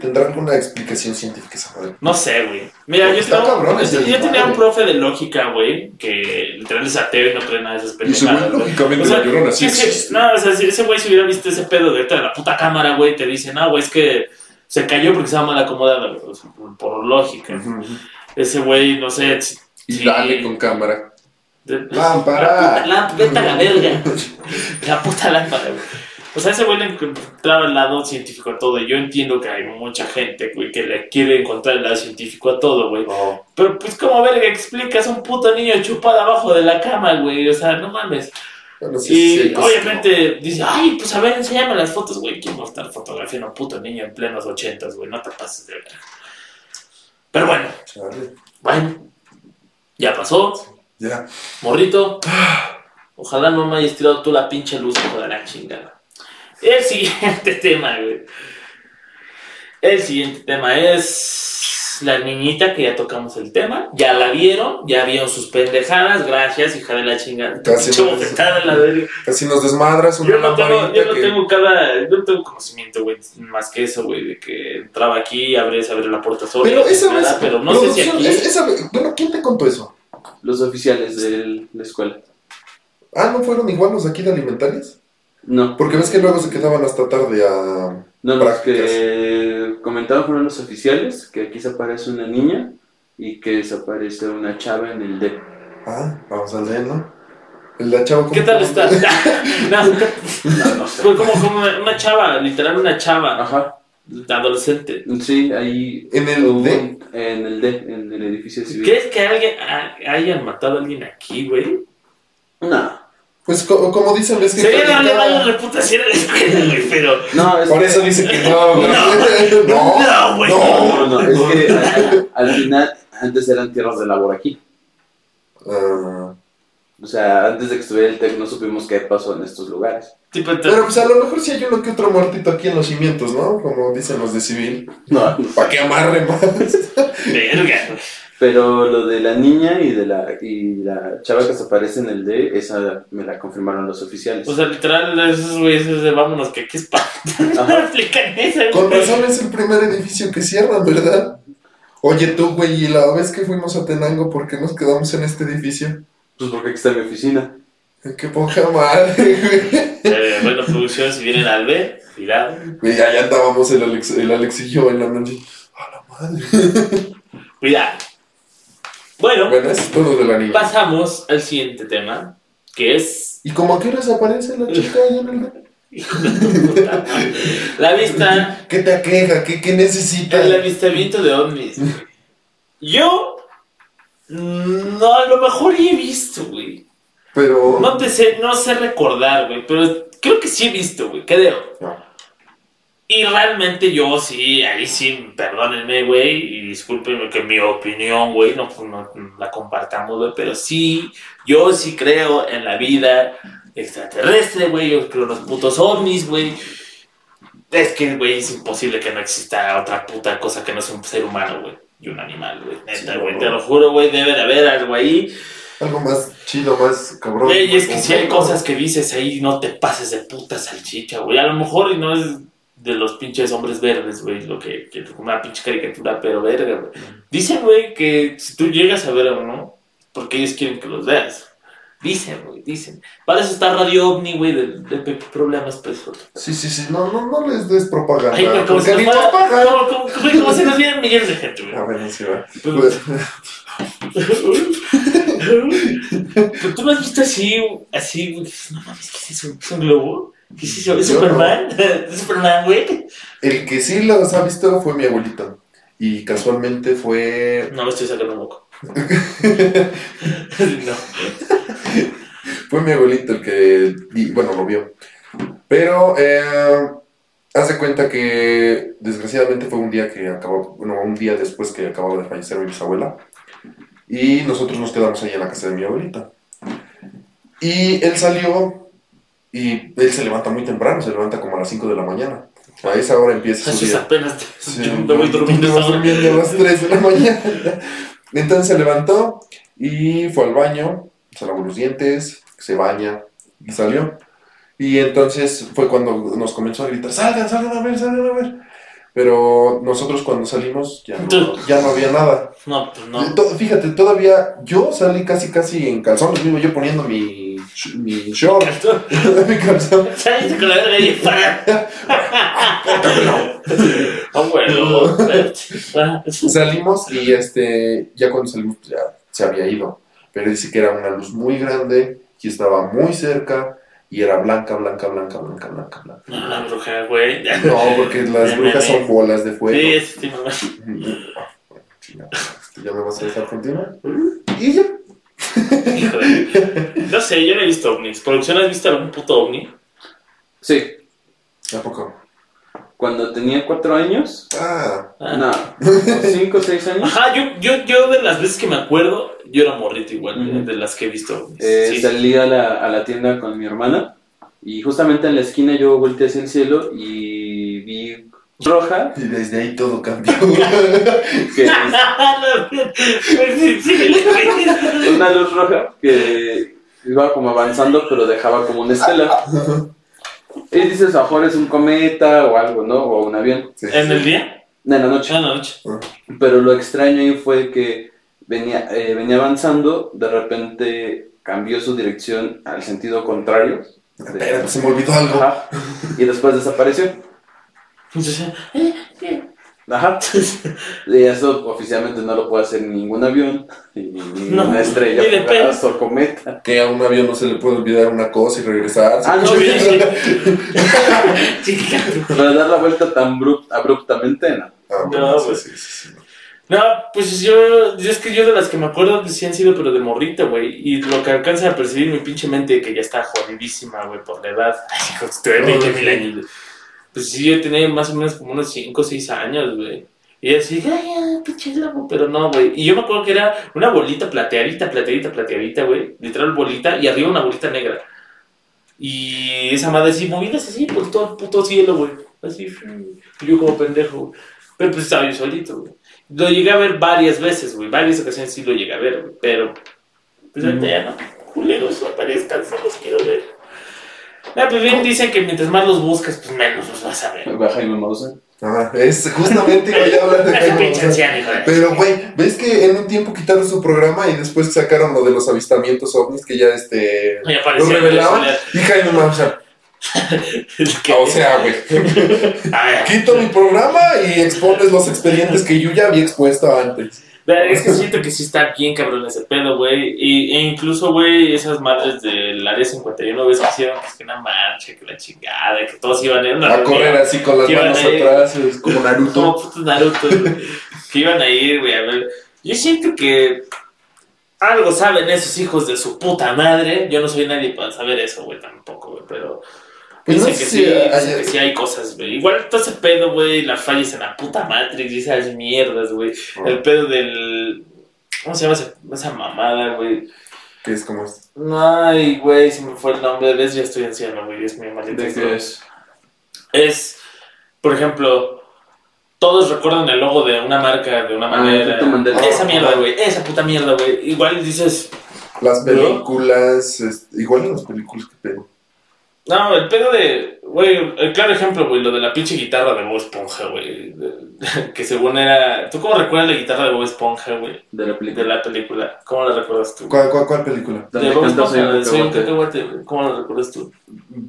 tendrá alguna explicación científica esa madre. no sé, güey. Mira, yo, Está tengo- cabrón ese yo tenía un profe de lógica, güey, que literal es ateo y no cree nada de esas Y pendejadas, güey. lógicamente O sea, la llorona sí sí, sí, existe. no, o sea, si ese güey si hubiera visto ese pedo de, de la puta cámara, güey, te dice, no, güey, es que se cayó porque estaba mal acomodada, por, lógica. Ujú, ujú. Ese güey, no sé. si- Y dale con cámara. Lámpara. La puta vete a la verga. <laughs> La puta lámpara, güey. O sea, ese güey le encontraba el lado científico a todo. Y yo entiendo que hay mucha gente, güey, que le quiere encontrar el lado científico a todo, güey. Pero, pues, como verga explicas a un puto niño chupado abajo de la cama, güey? O sea, no mames. Bueno, sí, sí, Y que obviamente dice, ay, pues a ver, enséñame las fotos, güey. ¿Quién va a estar fotografiando a un puto niño en plenos ochentas, güey? No te pases de ver. Pero bueno, bueno. Ya pasó. Ya. Morrito. Ojalá no me hayas tirado tú la pinche luz, hijo de la chingada. El siguiente <laughs> tema, güey. El siguiente tema es la niñita que ya tocamos el tema. Ya la vieron, ya vieron sus pendejadas. Gracias, hija de la chingada. Casi Pinche no- bofetada en la verga. Casi nos desmadras una Yo no tengo, yo no que- tengo cada, yo no tengo conocimiento, güey, más que eso, güey, de que entraba aquí, abría, se abría la puerta sola, Pero esa nada, vez. pero no sé si aquí, es- esa vez- bueno, ¿quién te contó eso? Los oficiales de la escuela. Ah, ¿no fueron igual los aquí de alimentarias? No, Porque ves que luego se quedaban hasta tarde a. no, los Prácticas. que comentaban fueron los oficiales, que aquí se aparece una niña y que desaparece una chava en el D. Ah, vamos a leerlo. La chava. ¿cómo ¿qué tal se está? <laughs> no, No, no sé. fue como, como una chava, literal una chava, Ajá, adolescente. sí, ahí. ¿En el hubo D? En el D, en el edificio civil. ¿Crees que alguien ha- hayan matado a alguien aquí, güey? No, Pues co- como dicen, ves que. Sería darle mala reputación a la escuela, güey, pero... no, es Por que- eso dice que no, <laughs> güey. <laughs> No, No, no, güey. No, no, no, es que al, al final antes eran tierras de labor aquí. Ah, O sea, antes de que estuviera el TEC no supimos qué pasó en estos lugares. Te- pero pues a lo mejor sí hay uno que otro muertito aquí en los cimientos, ¿no? Como dicen los de civil. No, ¿Para que amarre más? verga. Pero lo de la niña y de la y la chava que se aparece en el D, esa me la confirmaron los oficiales. O sea, literal, esos güeyes es de vámonos, que aquí espantan. <laughs> No explican eso, güey. Con razón es el primer edificio que cierran, ¿verdad? Oye tú, güey, y la vez que fuimos a Tenango, ¿por qué nos quedamos en este edificio? Pues porque aquí está mi oficina. Qué poca madre, güey. Eh, bueno, producción, si vienen al B, cuidado. Y ya, ya andábamos el Alex, el Alex y yo en la noche. A la madre. Cuidado. Bueno, es todo pasamos al siguiente tema, que es ¿Y como a qué horas aparece la chica ahí en el... hijo de tu puta madre, la vista, ¿Qué te aqueja? ¿Qué, qué necesitas? el avistamiento de ovnis. güey. Yo no, a lo mejor ya he visto, güey. Pero... No te sé, no sé recordar, güey, pero creo que sí he visto, güey, creo. No. Y realmente yo sí, ahí sí, perdónenme, güey, y discúlpenme que mi opinión, güey, no, no la compartamos, güey, pero sí, yo sí creo en la vida extraterrestre, güey, yo creo en los putos ovnis, güey. Es que, güey, es imposible que no exista otra puta cosa que no sea un ser humano, güey, y un animal, güey, neta, güey, te lo juro, güey, debe de haber algo ahí. Algo más chido, más cabrón. Güey, es que si hay cosas que dices ahí, no te pases de puta salchicha, güey. A lo mejor y no es de los pinches hombres verdes, güey, lo que, que una pinche caricatura, pero verga, güey. Dicen, güey, que si tú llegas a ver a uno, porque ellos quieren que los veas. Dicen, güey, dicen. Para eso está Radio OVNI, güey, de, de pe- problemas, pues. Sí, sí, sí. No, no, no les des propaganda. Ay, güey, como si nos fuera- como- como- güey, como si nos vieran millones de gente, güey. A ver, sí va. Pues, <laughs> Pero tú no has visto así, así, güey, no mames, ¿qué es eso? ¿Es un globo? ¿Qué es eso? ¿Es Yo Superman? <laughs> ¿Es Superman, güey? El que sí los ha visto fue mi abuelito. Y casualmente fue. No me estoy sacando moco. No. Fue mi abuelito el que. y, bueno, lo vio. Pero. Eh, haz de cuenta que. Desgraciadamente fue un día que acabó. Bueno, un día después que acababa de fallecer mi bisabuela. Y nosotros nos quedamos ahí en la casa de mi abuelita. Y él salió. Y él se levanta muy temprano, se levanta como a las 5 de la mañana. A esa hora empieza su día. apenas. Sí, yo me voy durmiendo hora. durmiendo a las 3 de la mañana. Entonces se levantó y fue al baño, se lavó los dientes, se baña y salió. Y entonces fue cuando nos comenzó a gritar, salgan, salgan a ver, salgan a ver. Pero nosotros cuando salimos ya no, <laughs> ya no había nada. No, pues no. Fíjate, todavía yo salí casi casi en calzones, mismo yo poniendo mi short, <laughs> mi calzón. Saliste con la verga y <laughs> Salimos y este, ya cuando salimos pues, ya se había ido. Pero dice que era una luz muy grande y estaba muy cerca y era blanca, blanca, blanca, blanca, blanca, blanca. No, la bruja, güey. No, porque las brujas son bolas de fuego. Sí, sí, mamá. <laughs> Bueno, chingada, ¿Ya me vas a dejar continuar? Y ya. No sé, yo no he visto ovnis. ¿Producción has visto algún puto ovni? Sí, ¿A poco? cuando tenía cuatro años, Ah, Ah. no, cinco o seis años, Ajá, yo, yo, yo de las veces que me acuerdo, yo era morrito igual, de, de las que he visto. ovnis. eh, Sí. salí a la, a la tienda con mi hermana y justamente en la esquina yo volteé hacia el cielo y roja, y desde ahí todo cambió. <laughs> que es una luz roja que iba como avanzando pero dejaba como una estela. Y dices, a lo mejor es un cometa o algo, ¿no? O un avión. Sí, ¿En sí. el día? En la noche. Ah, en la noche. Pero lo extraño ahí fue que venía, eh, venía avanzando, de repente cambió su dirección al sentido contrario. Espérate, se me olvidó algo. Ajá, y después desapareció. Entonces, eh, eh. Ajá. <laughs> Y eso oficialmente no lo puede hacer ningún avión, ni ninguna No, estrella ni o cometa. Que a un avión no se le puede olvidar una cosa y regresar. Ah, no. <laughs> Pero dar la vuelta tan abrupt- abruptamente, no. Ah, No, bueno, sí, güey. sí, sí, sí. No, pues yo, yo es que yo de las que me acuerdo pues, sí han sido, pero de morrita, güey. Y lo que alcanza a percibir mi pinche mente, que ya está jodidísima, güey, por la edad. Ay, hijo, estoy de No, 20 sí. mil años. Pues sí, yo tenía más o menos como unos 5 o 6 años, güey. Y así, ay, ay, pinche lobo, pero no, güey. Y yo me acuerdo que era una bolita plateadita, plateadita, plateadita, güey. Literal bolita, y arriba una bolita negra. Y esa madre así, movidas así por todo el puto cielo, güey. Así, yo como pendejo, güey. Pero pues estaba yo solito, güey. Lo llegué a ver varias veces, güey. Varias ocasiones sí lo llegué a ver, güey. Pero, pues ahorita ya no. Culeros, no aparezcan, solo los quiero ver. Ah, pues bien dicen que mientras más los buscas, pues menos los vas a ver. Va Jaime Maussan. Ah, es justamente voy a hablar de Jaime anciano, Pero, güey, ¿ves que en un tiempo quitaron su programa y después sacaron lo de los avistamientos ovnis que ya este lo revelaban? Y Jaime Maussan, Es <laughs> que- o sea, güey, <laughs> A ver, quito mi programa y expones los expedientes que yo ya había expuesto antes. Es que siento que sí está bien cabrón ese pedo, güey. Y, e incluso, güey, esas madres del área 51, ves que hicieron que es que una marcha, que la chingada, que todos iban a ir a una A correr así con las manos ahí. atrás, es como Como Naruto. putos Naruto, güey, que iban a ir, güey, a ver. Yo siento que algo saben esos hijos de su puta madre. Yo no soy nadie para saber eso, güey, tampoco. Pues no dicen sé que si sí, dicen que sí hay cosas, güey. Igual todo ese pedo, güey, las fallas en la puta Matrix y esas mierdas, güey. El pedo del. ¿Cómo se llama esa, esa mamada, güey? Que es como este. Ay, güey, se me fue el nombre. ¿Ves? Ya estoy anciano, güey. Es mi maldita ¿De qué es? Es, por ejemplo, todos recuerdan el logo de una marca de una Ah, manera. esa mierda, güey. Esa puta mierda, güey. Igual dices, Las ¿No? películas, este, igual en las películas que pedo. No, el pedo de, güey, el claro ejemplo, güey, lo de la pinche guitarra de Bob Esponja, güey. de- <laughs> Que según era. ¿Tú cómo recuerdas la guitarra de Bob Esponja, güey? De la De película. la película. ¿Cómo la recuerdas tú? ¿Cuál, cuál, cuál película? De Bob Esponja, un Soy un cacahuate. ¿Cómo la recuerdas tú?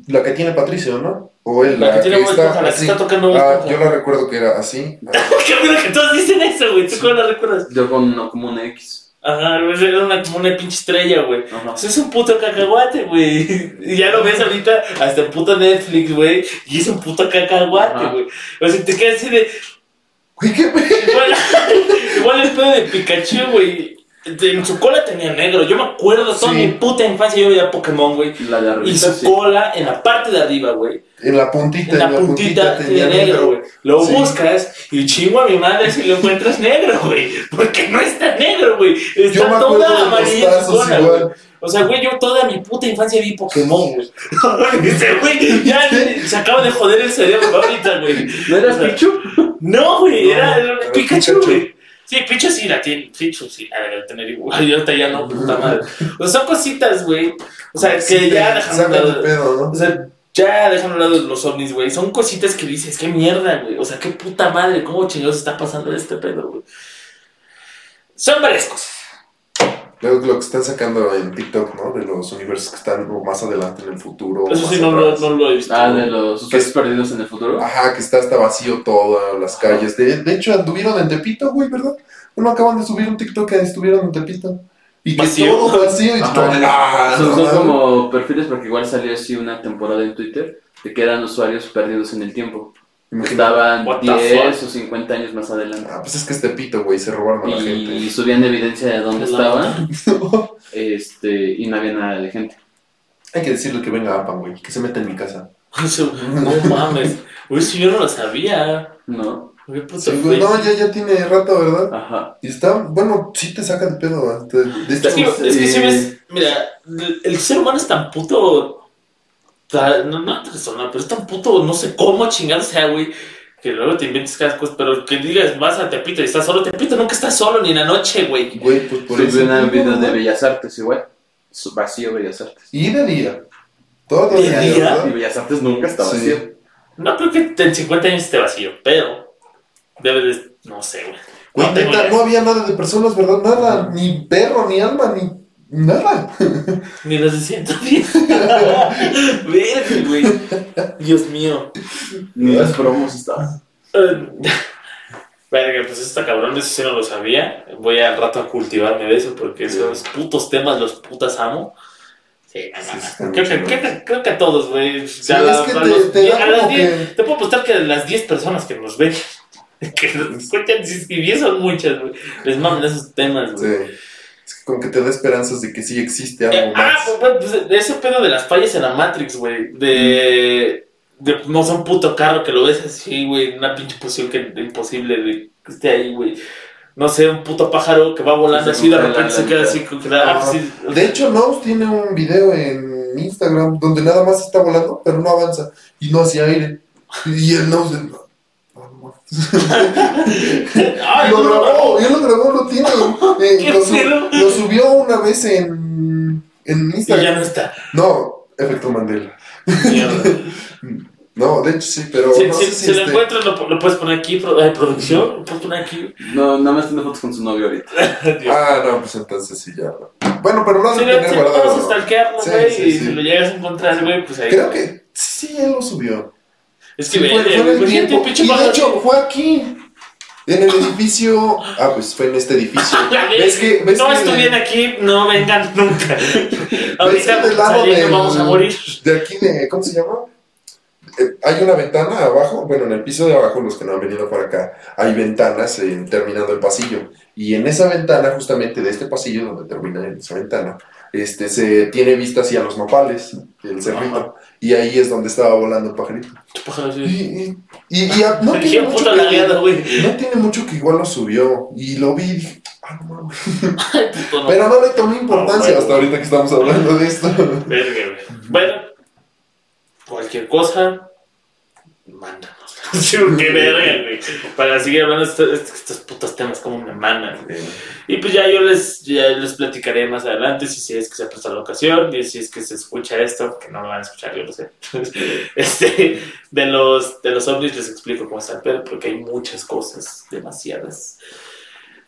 La que tiene Patricio, ¿no? O él, La que tiene Bob Esponja, la que está tocando Bob Ah, Esponja. yo la recuerdo que era así. <laughs> Qué bueno que todos dicen eso, güey. ¿Tú cómo la recuerdas? Yo con una, como una X. Ajá, era una, como una pinche estrella, güey. Ajá. Pues es un puto cacahuate, güey. Y <laughs> ya lo ves ahorita hasta en puto Netflix, güey. Y es un puto cacahuate, güey. O sea, te quedas así de. Güey, qué. Igual, <laughs> igual el pedo de Pikachu, güey. En su cola tenía negro. Yo me acuerdo toda Sí. mi puta infancia yo veía Pokémon, güey. La de Y su sí. cola en la parte de arriba, güey. En la puntita, En la puntita tenía negro, güey. Lo Sí. buscas y chingo a mi madre si lo encuentras negro, güey. Porque no está negro, güey. Yo Está me toda amarilla su tazos cola, igual. güey. O sea, güey, yo toda mi puta infancia vi Pokémon, güey. <laughs> Dice, güey, ya se acaba de joder el cerebro ahorita, güey. ¿No era O sea, Pichu? No, güey, No, era, era era Pikachu, Pikachu. güey. Sí, Pichu sí la tiene. Pichu sí la debe tener igual. Y ahorita ya no, puta madre. O sea, son cositas, güey. O sea, que ya dejan de de pedo, ¿no? o sea, ya dejan a un lado los ovnis, güey. Son cositas que dices, qué mierda, güey. O sea, qué puta madre, cómo chingados está pasando este pedo, güey. Son varias cosas. Lo, lo que están sacando en TikTok, ¿no? De los universos que están más adelante en el futuro. Eso sí, no lo, atrás. no lo he visto. Ah, de los sucesos perdidos en el futuro. Ajá, que está hasta vacío todo, las calles. De, de hecho, anduvieron en Tepito, güey, ¿verdad? Bueno, acaban de subir un TikTok que estuvieron en Tepito. Y que Vacío. todo <laughs> vacío y Ajá. todo. Ah, son, no son como perfiles porque igual salió así una temporada en Twitter de que eran usuarios perdidos en el tiempo. Estaban What the 10 fuck? o 50 años más adelante. Ah, pues es que este pito, güey, se robaron a la Y gente. subían evidencia de dónde estaban. <laughs> Este, y no había nada de gente. Hay que decirle que venga Apan, güey, que se meta en mi casa. <laughs> No mames. Uy, si yo no lo sabía. ¿No? Qué puto Sí, güey, no, ya, ya tiene rato, ¿verdad? Ajá. Y está, bueno, sí te saca de pedo. ¿verdad? De hecho, Es que, es que si Eh, ves, mira, el, el ser humano es tan puto. No, no persona, pero es tan puto, no sé cómo chingar sea, güey. Que luego te inventes cada cosa, pero que digas, vas a Tepito y estás solo. Tepito nunca estás solo ni en la noche, güey. güey, pues por eso. una video de. Bellas Artes igual. Vacío Bellas Artes. Y de día. Todo ¿De día, día? Y. Bellas Artes nunca está Sí. vacío. No creo que en 50 años esté vacío, pero debe de. No sé, güey. Güey, No neta, no había nada de personas, ¿verdad? Nada, ni perro, ni alma, ni nada. Ni los de 110. <laughs> Verga, güey. Dios mío. Ni las promos estaban. Verga, pues está cabrón, eso sí no lo sabía. Voy al rato a cultivarme de eso porque esos putos temas los putas amo. Sí, Creo, que, muy creo, que, creo que a todos, güey. Sí, A es la- que a te- los te a las que- Te puedo apostar que de las 10 personas que nos ven, <laughs> que nos escuchan, si 10 son muchas, güey. Les maman esos temas, güey. Como que te da esperanzas de que sí existe algo Eh, ah, más. pues, bueno, pues, de ese pedo de las fallas en la Matrix, güey. De, de. No sé, un puto carro que lo ves así, güey. en Una pinche posición que imposible de que esté ahí, güey. No sé, un puto pájaro que va volando así y de repente se la queda así. congelado. Ah, Ajá. sí. De hecho, Nose tiene un video en Instagram donde nada más está volando, pero no avanza y no hace aire. Y el Nose. Ah, Ay, <laughs> Lo no, grabó, él lo grabó, lo tiene. eh, <laughs> ¿Qué lo, su- lo subió una vez en, en Y ya Instagram. no está. No, efecto Mandela. Mierda. <laughs> No, de hecho sí, pero Si, no si- sé si si lo este- encuentras, lo, lo puedes poner aquí, pro- eh, producción. Lo puedes poner aquí. No, nada más tiene fotos con su novio ahorita. Ah, no, pues entonces sí ya. Bueno, pero no Si lo lo tener si lo guardado. a stalkearlo, Sí, güey, sí, y sí. si lo llegas a encontrar, güey, pues ahí. Creo que sí, él lo subió. Es que Sí, fue, fue en el imagínate, tiempo. pinche Y de hecho, fue aquí. En el edificio. Ah, pues fue en este edificio. <laughs> ¿Ves que, ves no que estuvieran aquí, no vengan nunca. <laughs> Ahorita del lado saliendo del- vamos a morir. De aquí de. ¿Cómo se llama? Eh, hay una ventana abajo. Bueno, en el piso de abajo, los que no han venido por acá, hay ventanas en, terminando el pasillo. Y en esa ventana, justamente de este pasillo, donde termina esa ventana, este, se tiene vista hacia los nopales, el cerrito. Y ahí es donde estaba volando el pajarito. Y, así. y, y- y a- no, <laughs> tiene mucho que, no tiene mucho que igual lo subió. Y lo vi y dije, ah, no mames. Pero no le tomé importancia No, bueno. hasta ahorita que estamos hablando de esto. Bueno, cualquier cosa, mándanos. Sí, qué verga, güey. Para seguir hablando de estos, estos putos temas, como me mandan. Y pues ya yo les, ya les platicaré más adelante si, si es que se presta la ocasión y si es que se escucha esto, que no lo van a escuchar, yo lo sé. <laughs> Este, de los, de los ovnis les explico cómo está el pedo, porque hay muchas cosas, demasiadas.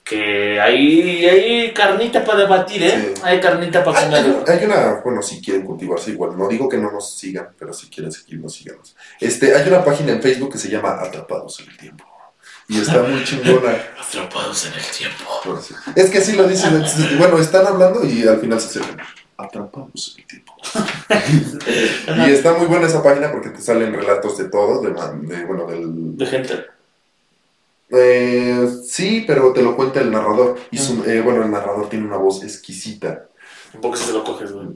Que hay, hay carnita para debatir, ¿eh? Sí. Hay carnita para hay comer. una- hay una, bueno, si quieren cultivarse igual, no digo que no nos sigan, pero si quieren seguirnos, síganos. Este, hay una página en Facebook que se llama Atrapados en el Tiempo. Y está muy chingona. <laughs> Atrapados en el tiempo. Sí. Es que así lo dicen. Bueno, están hablando y al final se acercan. Atrapados en el tiempo. <laughs> y está muy buena esa página porque te salen relatos de todo, de, de, bueno, del... De gente. Eh, sí, pero te lo cuenta el narrador. Y su- eh, bueno, el narrador tiene una voz exquisita. Un poco si se lo coges, güey.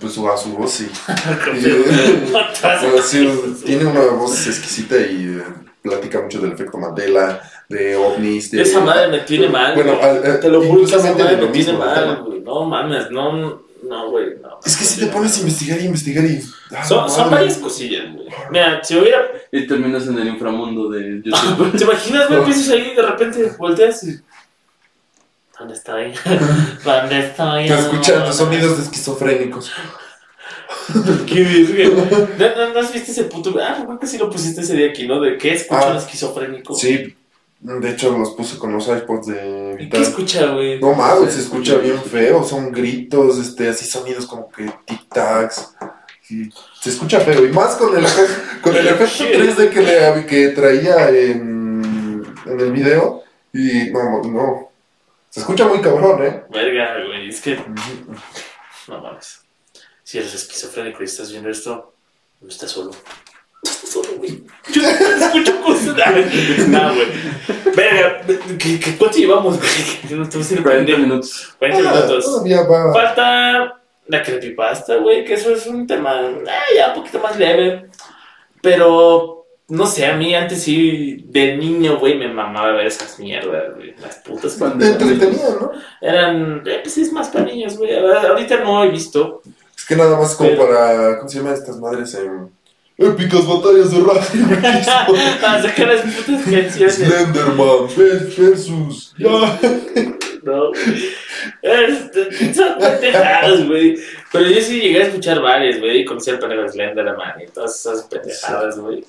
Pues su, a su voz sí. <laughs> Te <laughs> sí, tiene una voz exquisita y eh, platica mucho del efecto Mandela, de ovnis, de... Esa madre me tiene mal. Bueno, al- eh, te lo juro esa madre de lo me tiene mal, güey. No mames, no, no, güey. No, Es que si te pones a investigar y investigar y... ah, Son, son varias cosillas, güey. Mira, si hubiera. Y terminas en el inframundo de YouTube. <laughs> ¿Te imaginas, güey? <laughs> Empiezas ahí y de repente volteas y. ¿Dónde estoy? <laughs> ¿Dónde estoy? Estás escuchando sonidos de esquizofrénicos. Qué virgen. ¿No, no, no has visto ese puto? Ah, creo que sí lo pusiste ese día aquí, ¿no? ¿De qué escucha Ah. un esquizofrénico? Sí, de hecho los puse con los iPods de ¿Y qué Vital. escucha, güey? No mames, se escucha bien feo, son gritos, este, así sonidos como que tic-tacs. y Se escucha feo, y más con el, con el efecto 3D que, le, que traía en, en el video. Y no, no. Se escucha muy cabrón, ¿eh? Verga, güey. Es que. No mames. Si eres esquizofrénico y estás viendo esto, no estás solo. solo, güey. Yo escucho cosas. <laughs> No, güey. Verga, ¿qué, qué, cuánto llevamos, güey? Yo no estoy haciendo 40 minutos. 40 Ah, minutos. Todavía va. Falta la creepypasta, güey, que eso es un tema ah, ya un poquito más leve. Pero, no sé, a mí antes sí, de niño, güey, me mamaba ver esas mierdas, güey. Las putas que Te entretenía, ¿no? eran, eh, pues es más para niños, güey. Ahorita no he visto. Es que nada más como Pero- para. ¿Cómo se llaman estas madres? en Épicas batallas de radio. A sacar las putas canciones. Slenderman versus. <laughs> No, güey. Son pendejadas, güey. Pero yo sí llegué a escuchar varias, güey. Y conocí al pendejo de Slenderman y todas esas pendejadas, güey.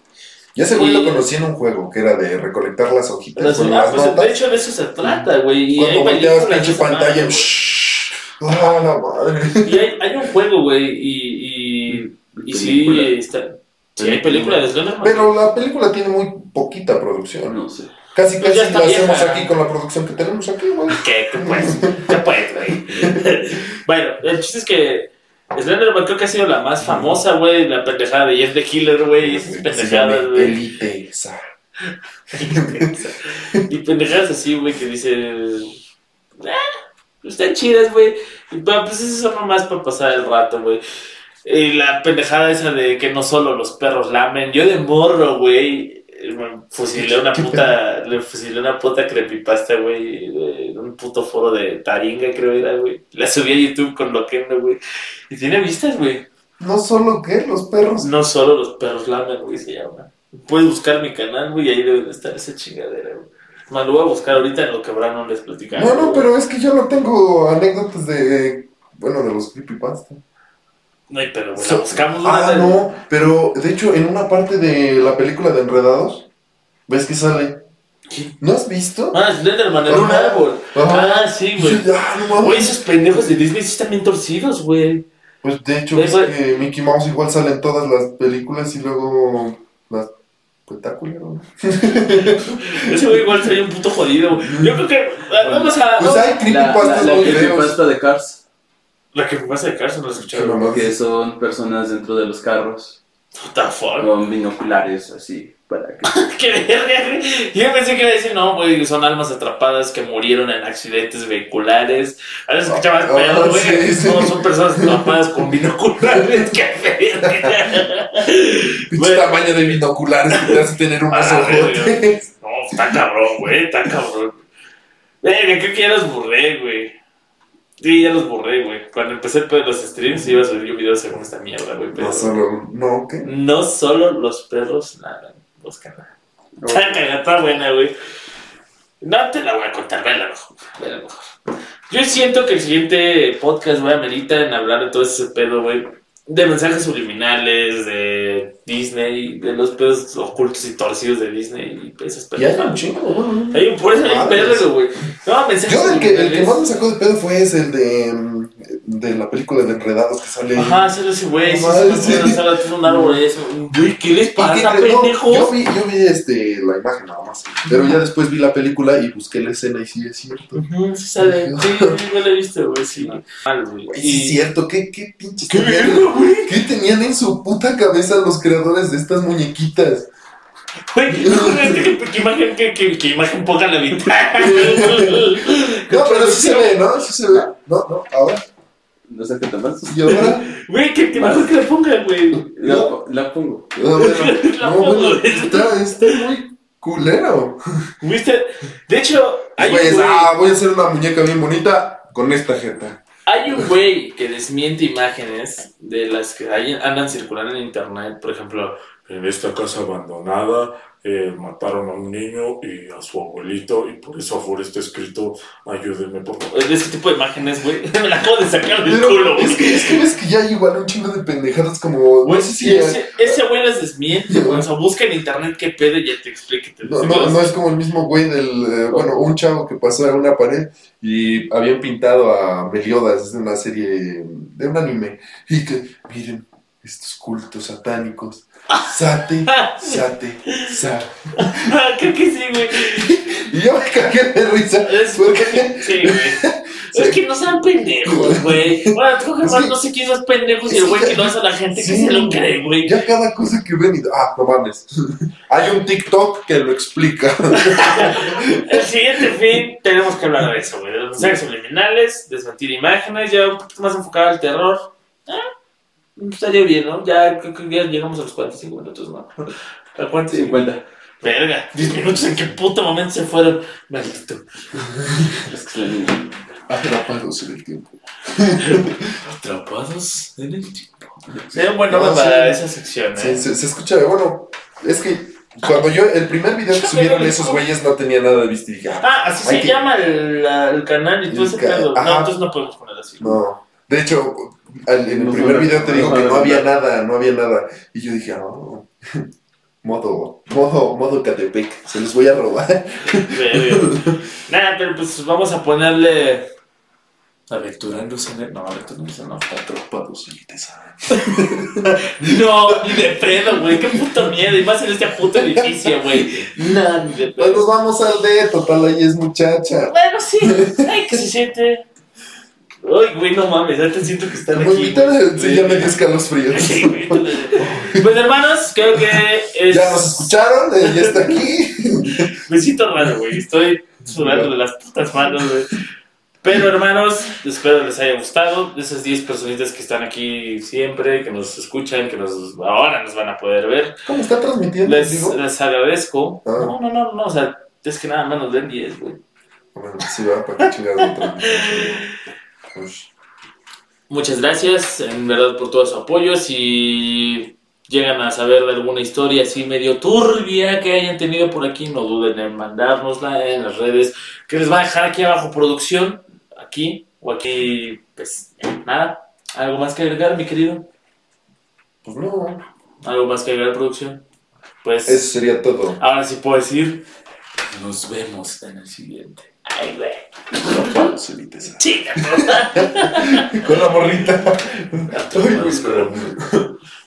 Ya ese güey lo conocí en un juego que era de recolectar las hojitas Las- con ah, las pues, notas. de hecho, de eso se trata, güey. Y Cuando hay volteabas de pinche pantalla. ¡Ah, la madre! Y hay, hay un juego, güey. Y, y, y sí, está. Sí, hay película de Slenderman. Pero la película tiene muy poquita producción. No sé. Casi Pues ya casi vieja. hacemos aquí con la producción que tenemos aquí, güey. ¿Qué? ¿Qué puedes? ¿Qué puedes, güey? <laughs> bueno, el chiste es que Slenderman creo que ha sido la más famosa, güey. La pendejada de Jeff the Killer, güey. Esas pendejadas, güey. Elite esa. <laughs> y pendejadas así, güey, que dices. Ah, están chidas, güey. Pues eso son nomás para pasar el rato, güey. Y la pendejada esa de que no solo los perros lamen. Yo de morro, güey. Fusilé una puta. Le fusilé una puta creepypasta, güey. de Un puto foro de Taringa, creo era, güey. La subí a YouTube con Loquendo, güey. Y tiene vistas, güey. No solo que los perros. No solo los perros lamen, güey, se llama. Puedes buscar mi canal, güey, y ahí debe de estar esa chingadera, güey. Más lo voy a buscar ahorita en lo que Brandon les platicaba. No, no, pero es que yo no tengo anécdotas de. Bueno, de los creepypasta. No hay pero, güey. So- La buscamos Ah, no, pero de hecho, en una parte de la película de Enredados, ¿ves que sale? ¿Qué? ¿No has visto? Ah, Slenderman en un Ajá. árbol. Ajá. Ah, sí, güey. Ah, no mames. Güey, esos pendejos de Disney sí están bien torcidos, güey. Pues de hecho, Güey, es güey. que Mickey Mouse igual sale en todas las películas y luego las espectáculos. ¿no? <laughs> Ese güey igual sería un puto jodido. güey. Yo creo que. ah, Vamos a. Pues hay creepypastas muy feos. creepypasta de Cars, La que me pasa de Carson, no la escucharon. que son personas dentro de los carros What the fuck? con binoculares así para que <laughs> Qué. Yo pensé que iba a decir, no, güey, son almas atrapadas que murieron en accidentes vehiculares. A veces escuchabas Ah, pedo, güey. sí, sí. No, son personas atrapadas con binoculares. <laughs> Qué verga. Pinche tamaño de binoculares que te hace tener unos Ah, ojotes. No, está cabrón, güey, está cabrón. Verga, creo que ya los güey. Sí, ya los borré, güey. Cuando empecé los streams, iba a subir yo videos según esta mierda, güey. No solo, no, ¿qué? no solo los perros nadan. Está cagada, está buena, güey. No te la voy a contar, vela mejor. Vela mejor. Yo siento que el siguiente podcast, güey, amerita en hablar de todo ese pedo, güey. De mensajes subliminales, de Disney, de los pedos ocultos y torcidos de Disney y esas Y hay un chingo, bueno. Hay un por eso hay un perro, güey. No, mensajes Yo el que, el que más me sacó de pedo fue ese, el de, mm, de la película de Enredados que sale. Ajá, sí, sí, güey. Sí, sí, sí. sale un árbol eso. Güey, ¿qué les pasa, pendejos? yo vi, yo vi este, la imagen nada más. Pero ya después vi la película y busqué la escena y sí es cierto. Ujú, sí sale. Sí, yo lo he visto, güey, sí. Mal, güey. Güey, sí es cierto, ¿qué, qué pinches ¿Qué güey? ¿Qué tenían en su puta cabeza los creadores de estas muñequitas? Güey, ¿qué, imagen, qué, imagen ponga la mitad? <laughs> No, pero sí se ve, ¿no? Sí se ve. No, no, ahora. No sé qué te pasa. Y ahora. Güey, ¿qué, qué mejor que la ponga, güey? La, la pongo. Bueno, <laughs> La no, pongo. bueno, está, está muy culero. ¿Viste? De hecho, hay un güey, ah, voy a hacer una muñeca bien bonita con esta jeta. hay un güey que desmiente imágenes de las que hay- andan circulando en internet. Por ejemplo, En esta casa abandonada eh, mataron a un niño y a su abuelito y por eso afuera está escrito ayúdenme por favor. ese tipo de imágenes, güey. <laughs> Me la acabo de sacar del Pero culo, es que, es que ves que ya hay igual un chingo de pendejadas como. Güey, No sé si. sí, ese, ese güey las desmiente, güey. O sea, busca en internet qué pedo y ya te explique. Te No, no, no es como el mismo güey del. eh, bueno, un chavo que pasó a una pared y habían pintado a Meliodas de una serie. de un anime. Y que, miren, estos cultos satánicos. <laughs> Sate, sate, sa. Ah, Creo que sí, güey. Y yo me cagué de risa. Es Porque Sí, güey. <laughs> Es que no sean pendejos, <laughs> güey. Bueno, tú Es que- no sé quién es pendejos y es el güey que lo hace a la gente que se lo cree, güey. Ya cada cosa que ven y. Ah, no mames. Hay un TikTok que lo explica. El siguiente fin tenemos que hablar de eso, güey. De los mensajes subliminales, desmentir imágenes, ya un poquito más enfocado al terror. Ah, estaría bien, ¿no? Ya creo que ya llegamos a los 45 minutos, ¿no? ¿A cuántos? 50. Verga, 10 minutos en qué puto momento se fueron. Maldito. <laughs> Es que se le- Atrapados en el tiempo. <laughs> Atrapados en el tiempo. Sería un buen nombre No, para sí. esa sección, ¿eh? se, se escucha. Bueno, es que cuando yo. El primer video que subieron esos güeyes no tenía nada de dije, ah, Ah, así se que- llama el, canal y El ese ca- pedo. No, entonces no podemos poner así. no. De hecho, al- en el primer video te digo que no, había nada, no había nada. Y yo dije, ah, <laughs> modo, modo, modo Catepec, se los voy a robar. <laughs> Nada, pero pues vamos a ponerle. Aventurándose en el. No, aventurándose no. El tesoro. <laughs> No, ni de pedo, güey. Qué puto miedo. Y más en este puto edificio, güey. No, ni de Pues nos pedo. vamos al D, total, ahí es muchacha. Bueno, sí. Ay, que se siente. Ay, güey, no mames. Ya te siento que están Muy aquí. güey. sí, ya me dio escalofríos. Sí, güey. Pues hermanos, creo que es. Ya nos escucharon, eh, ya está aquí. <laughs> Me siento raro, güey. Estoy sudando de las putas manos, güey. Pero hermanos, espero les haya gustado. De esas 10 personitas que están aquí siempre, que nos escuchan, que nos ahora nos van a poder ver. ¿Cómo está transmitiendo? Les, Digo. les agradezco. Ah. No, no, no, no. O sea, es que nada más nos ven 10, güey. Bueno, sí, va, para que chingados. <laughs> Muchas gracias, en verdad, por todo su apoyo. Si llegan a saber de alguna historia así medio turbia que hayan tenido por aquí, no duden en mandárnosla en las redes, que les va a dejar aquí abajo producción, aquí o aquí, pues nada. ¿Algo más que agregar, mi querido? Pues no, ¿Algo más que agregar, producción? Pues eso sería todo. ahora sí puedo decir, nos vemos en el siguiente. Ay, güey. Tesoro. Chinga, <laughs> Con la morrita. Ay, güey,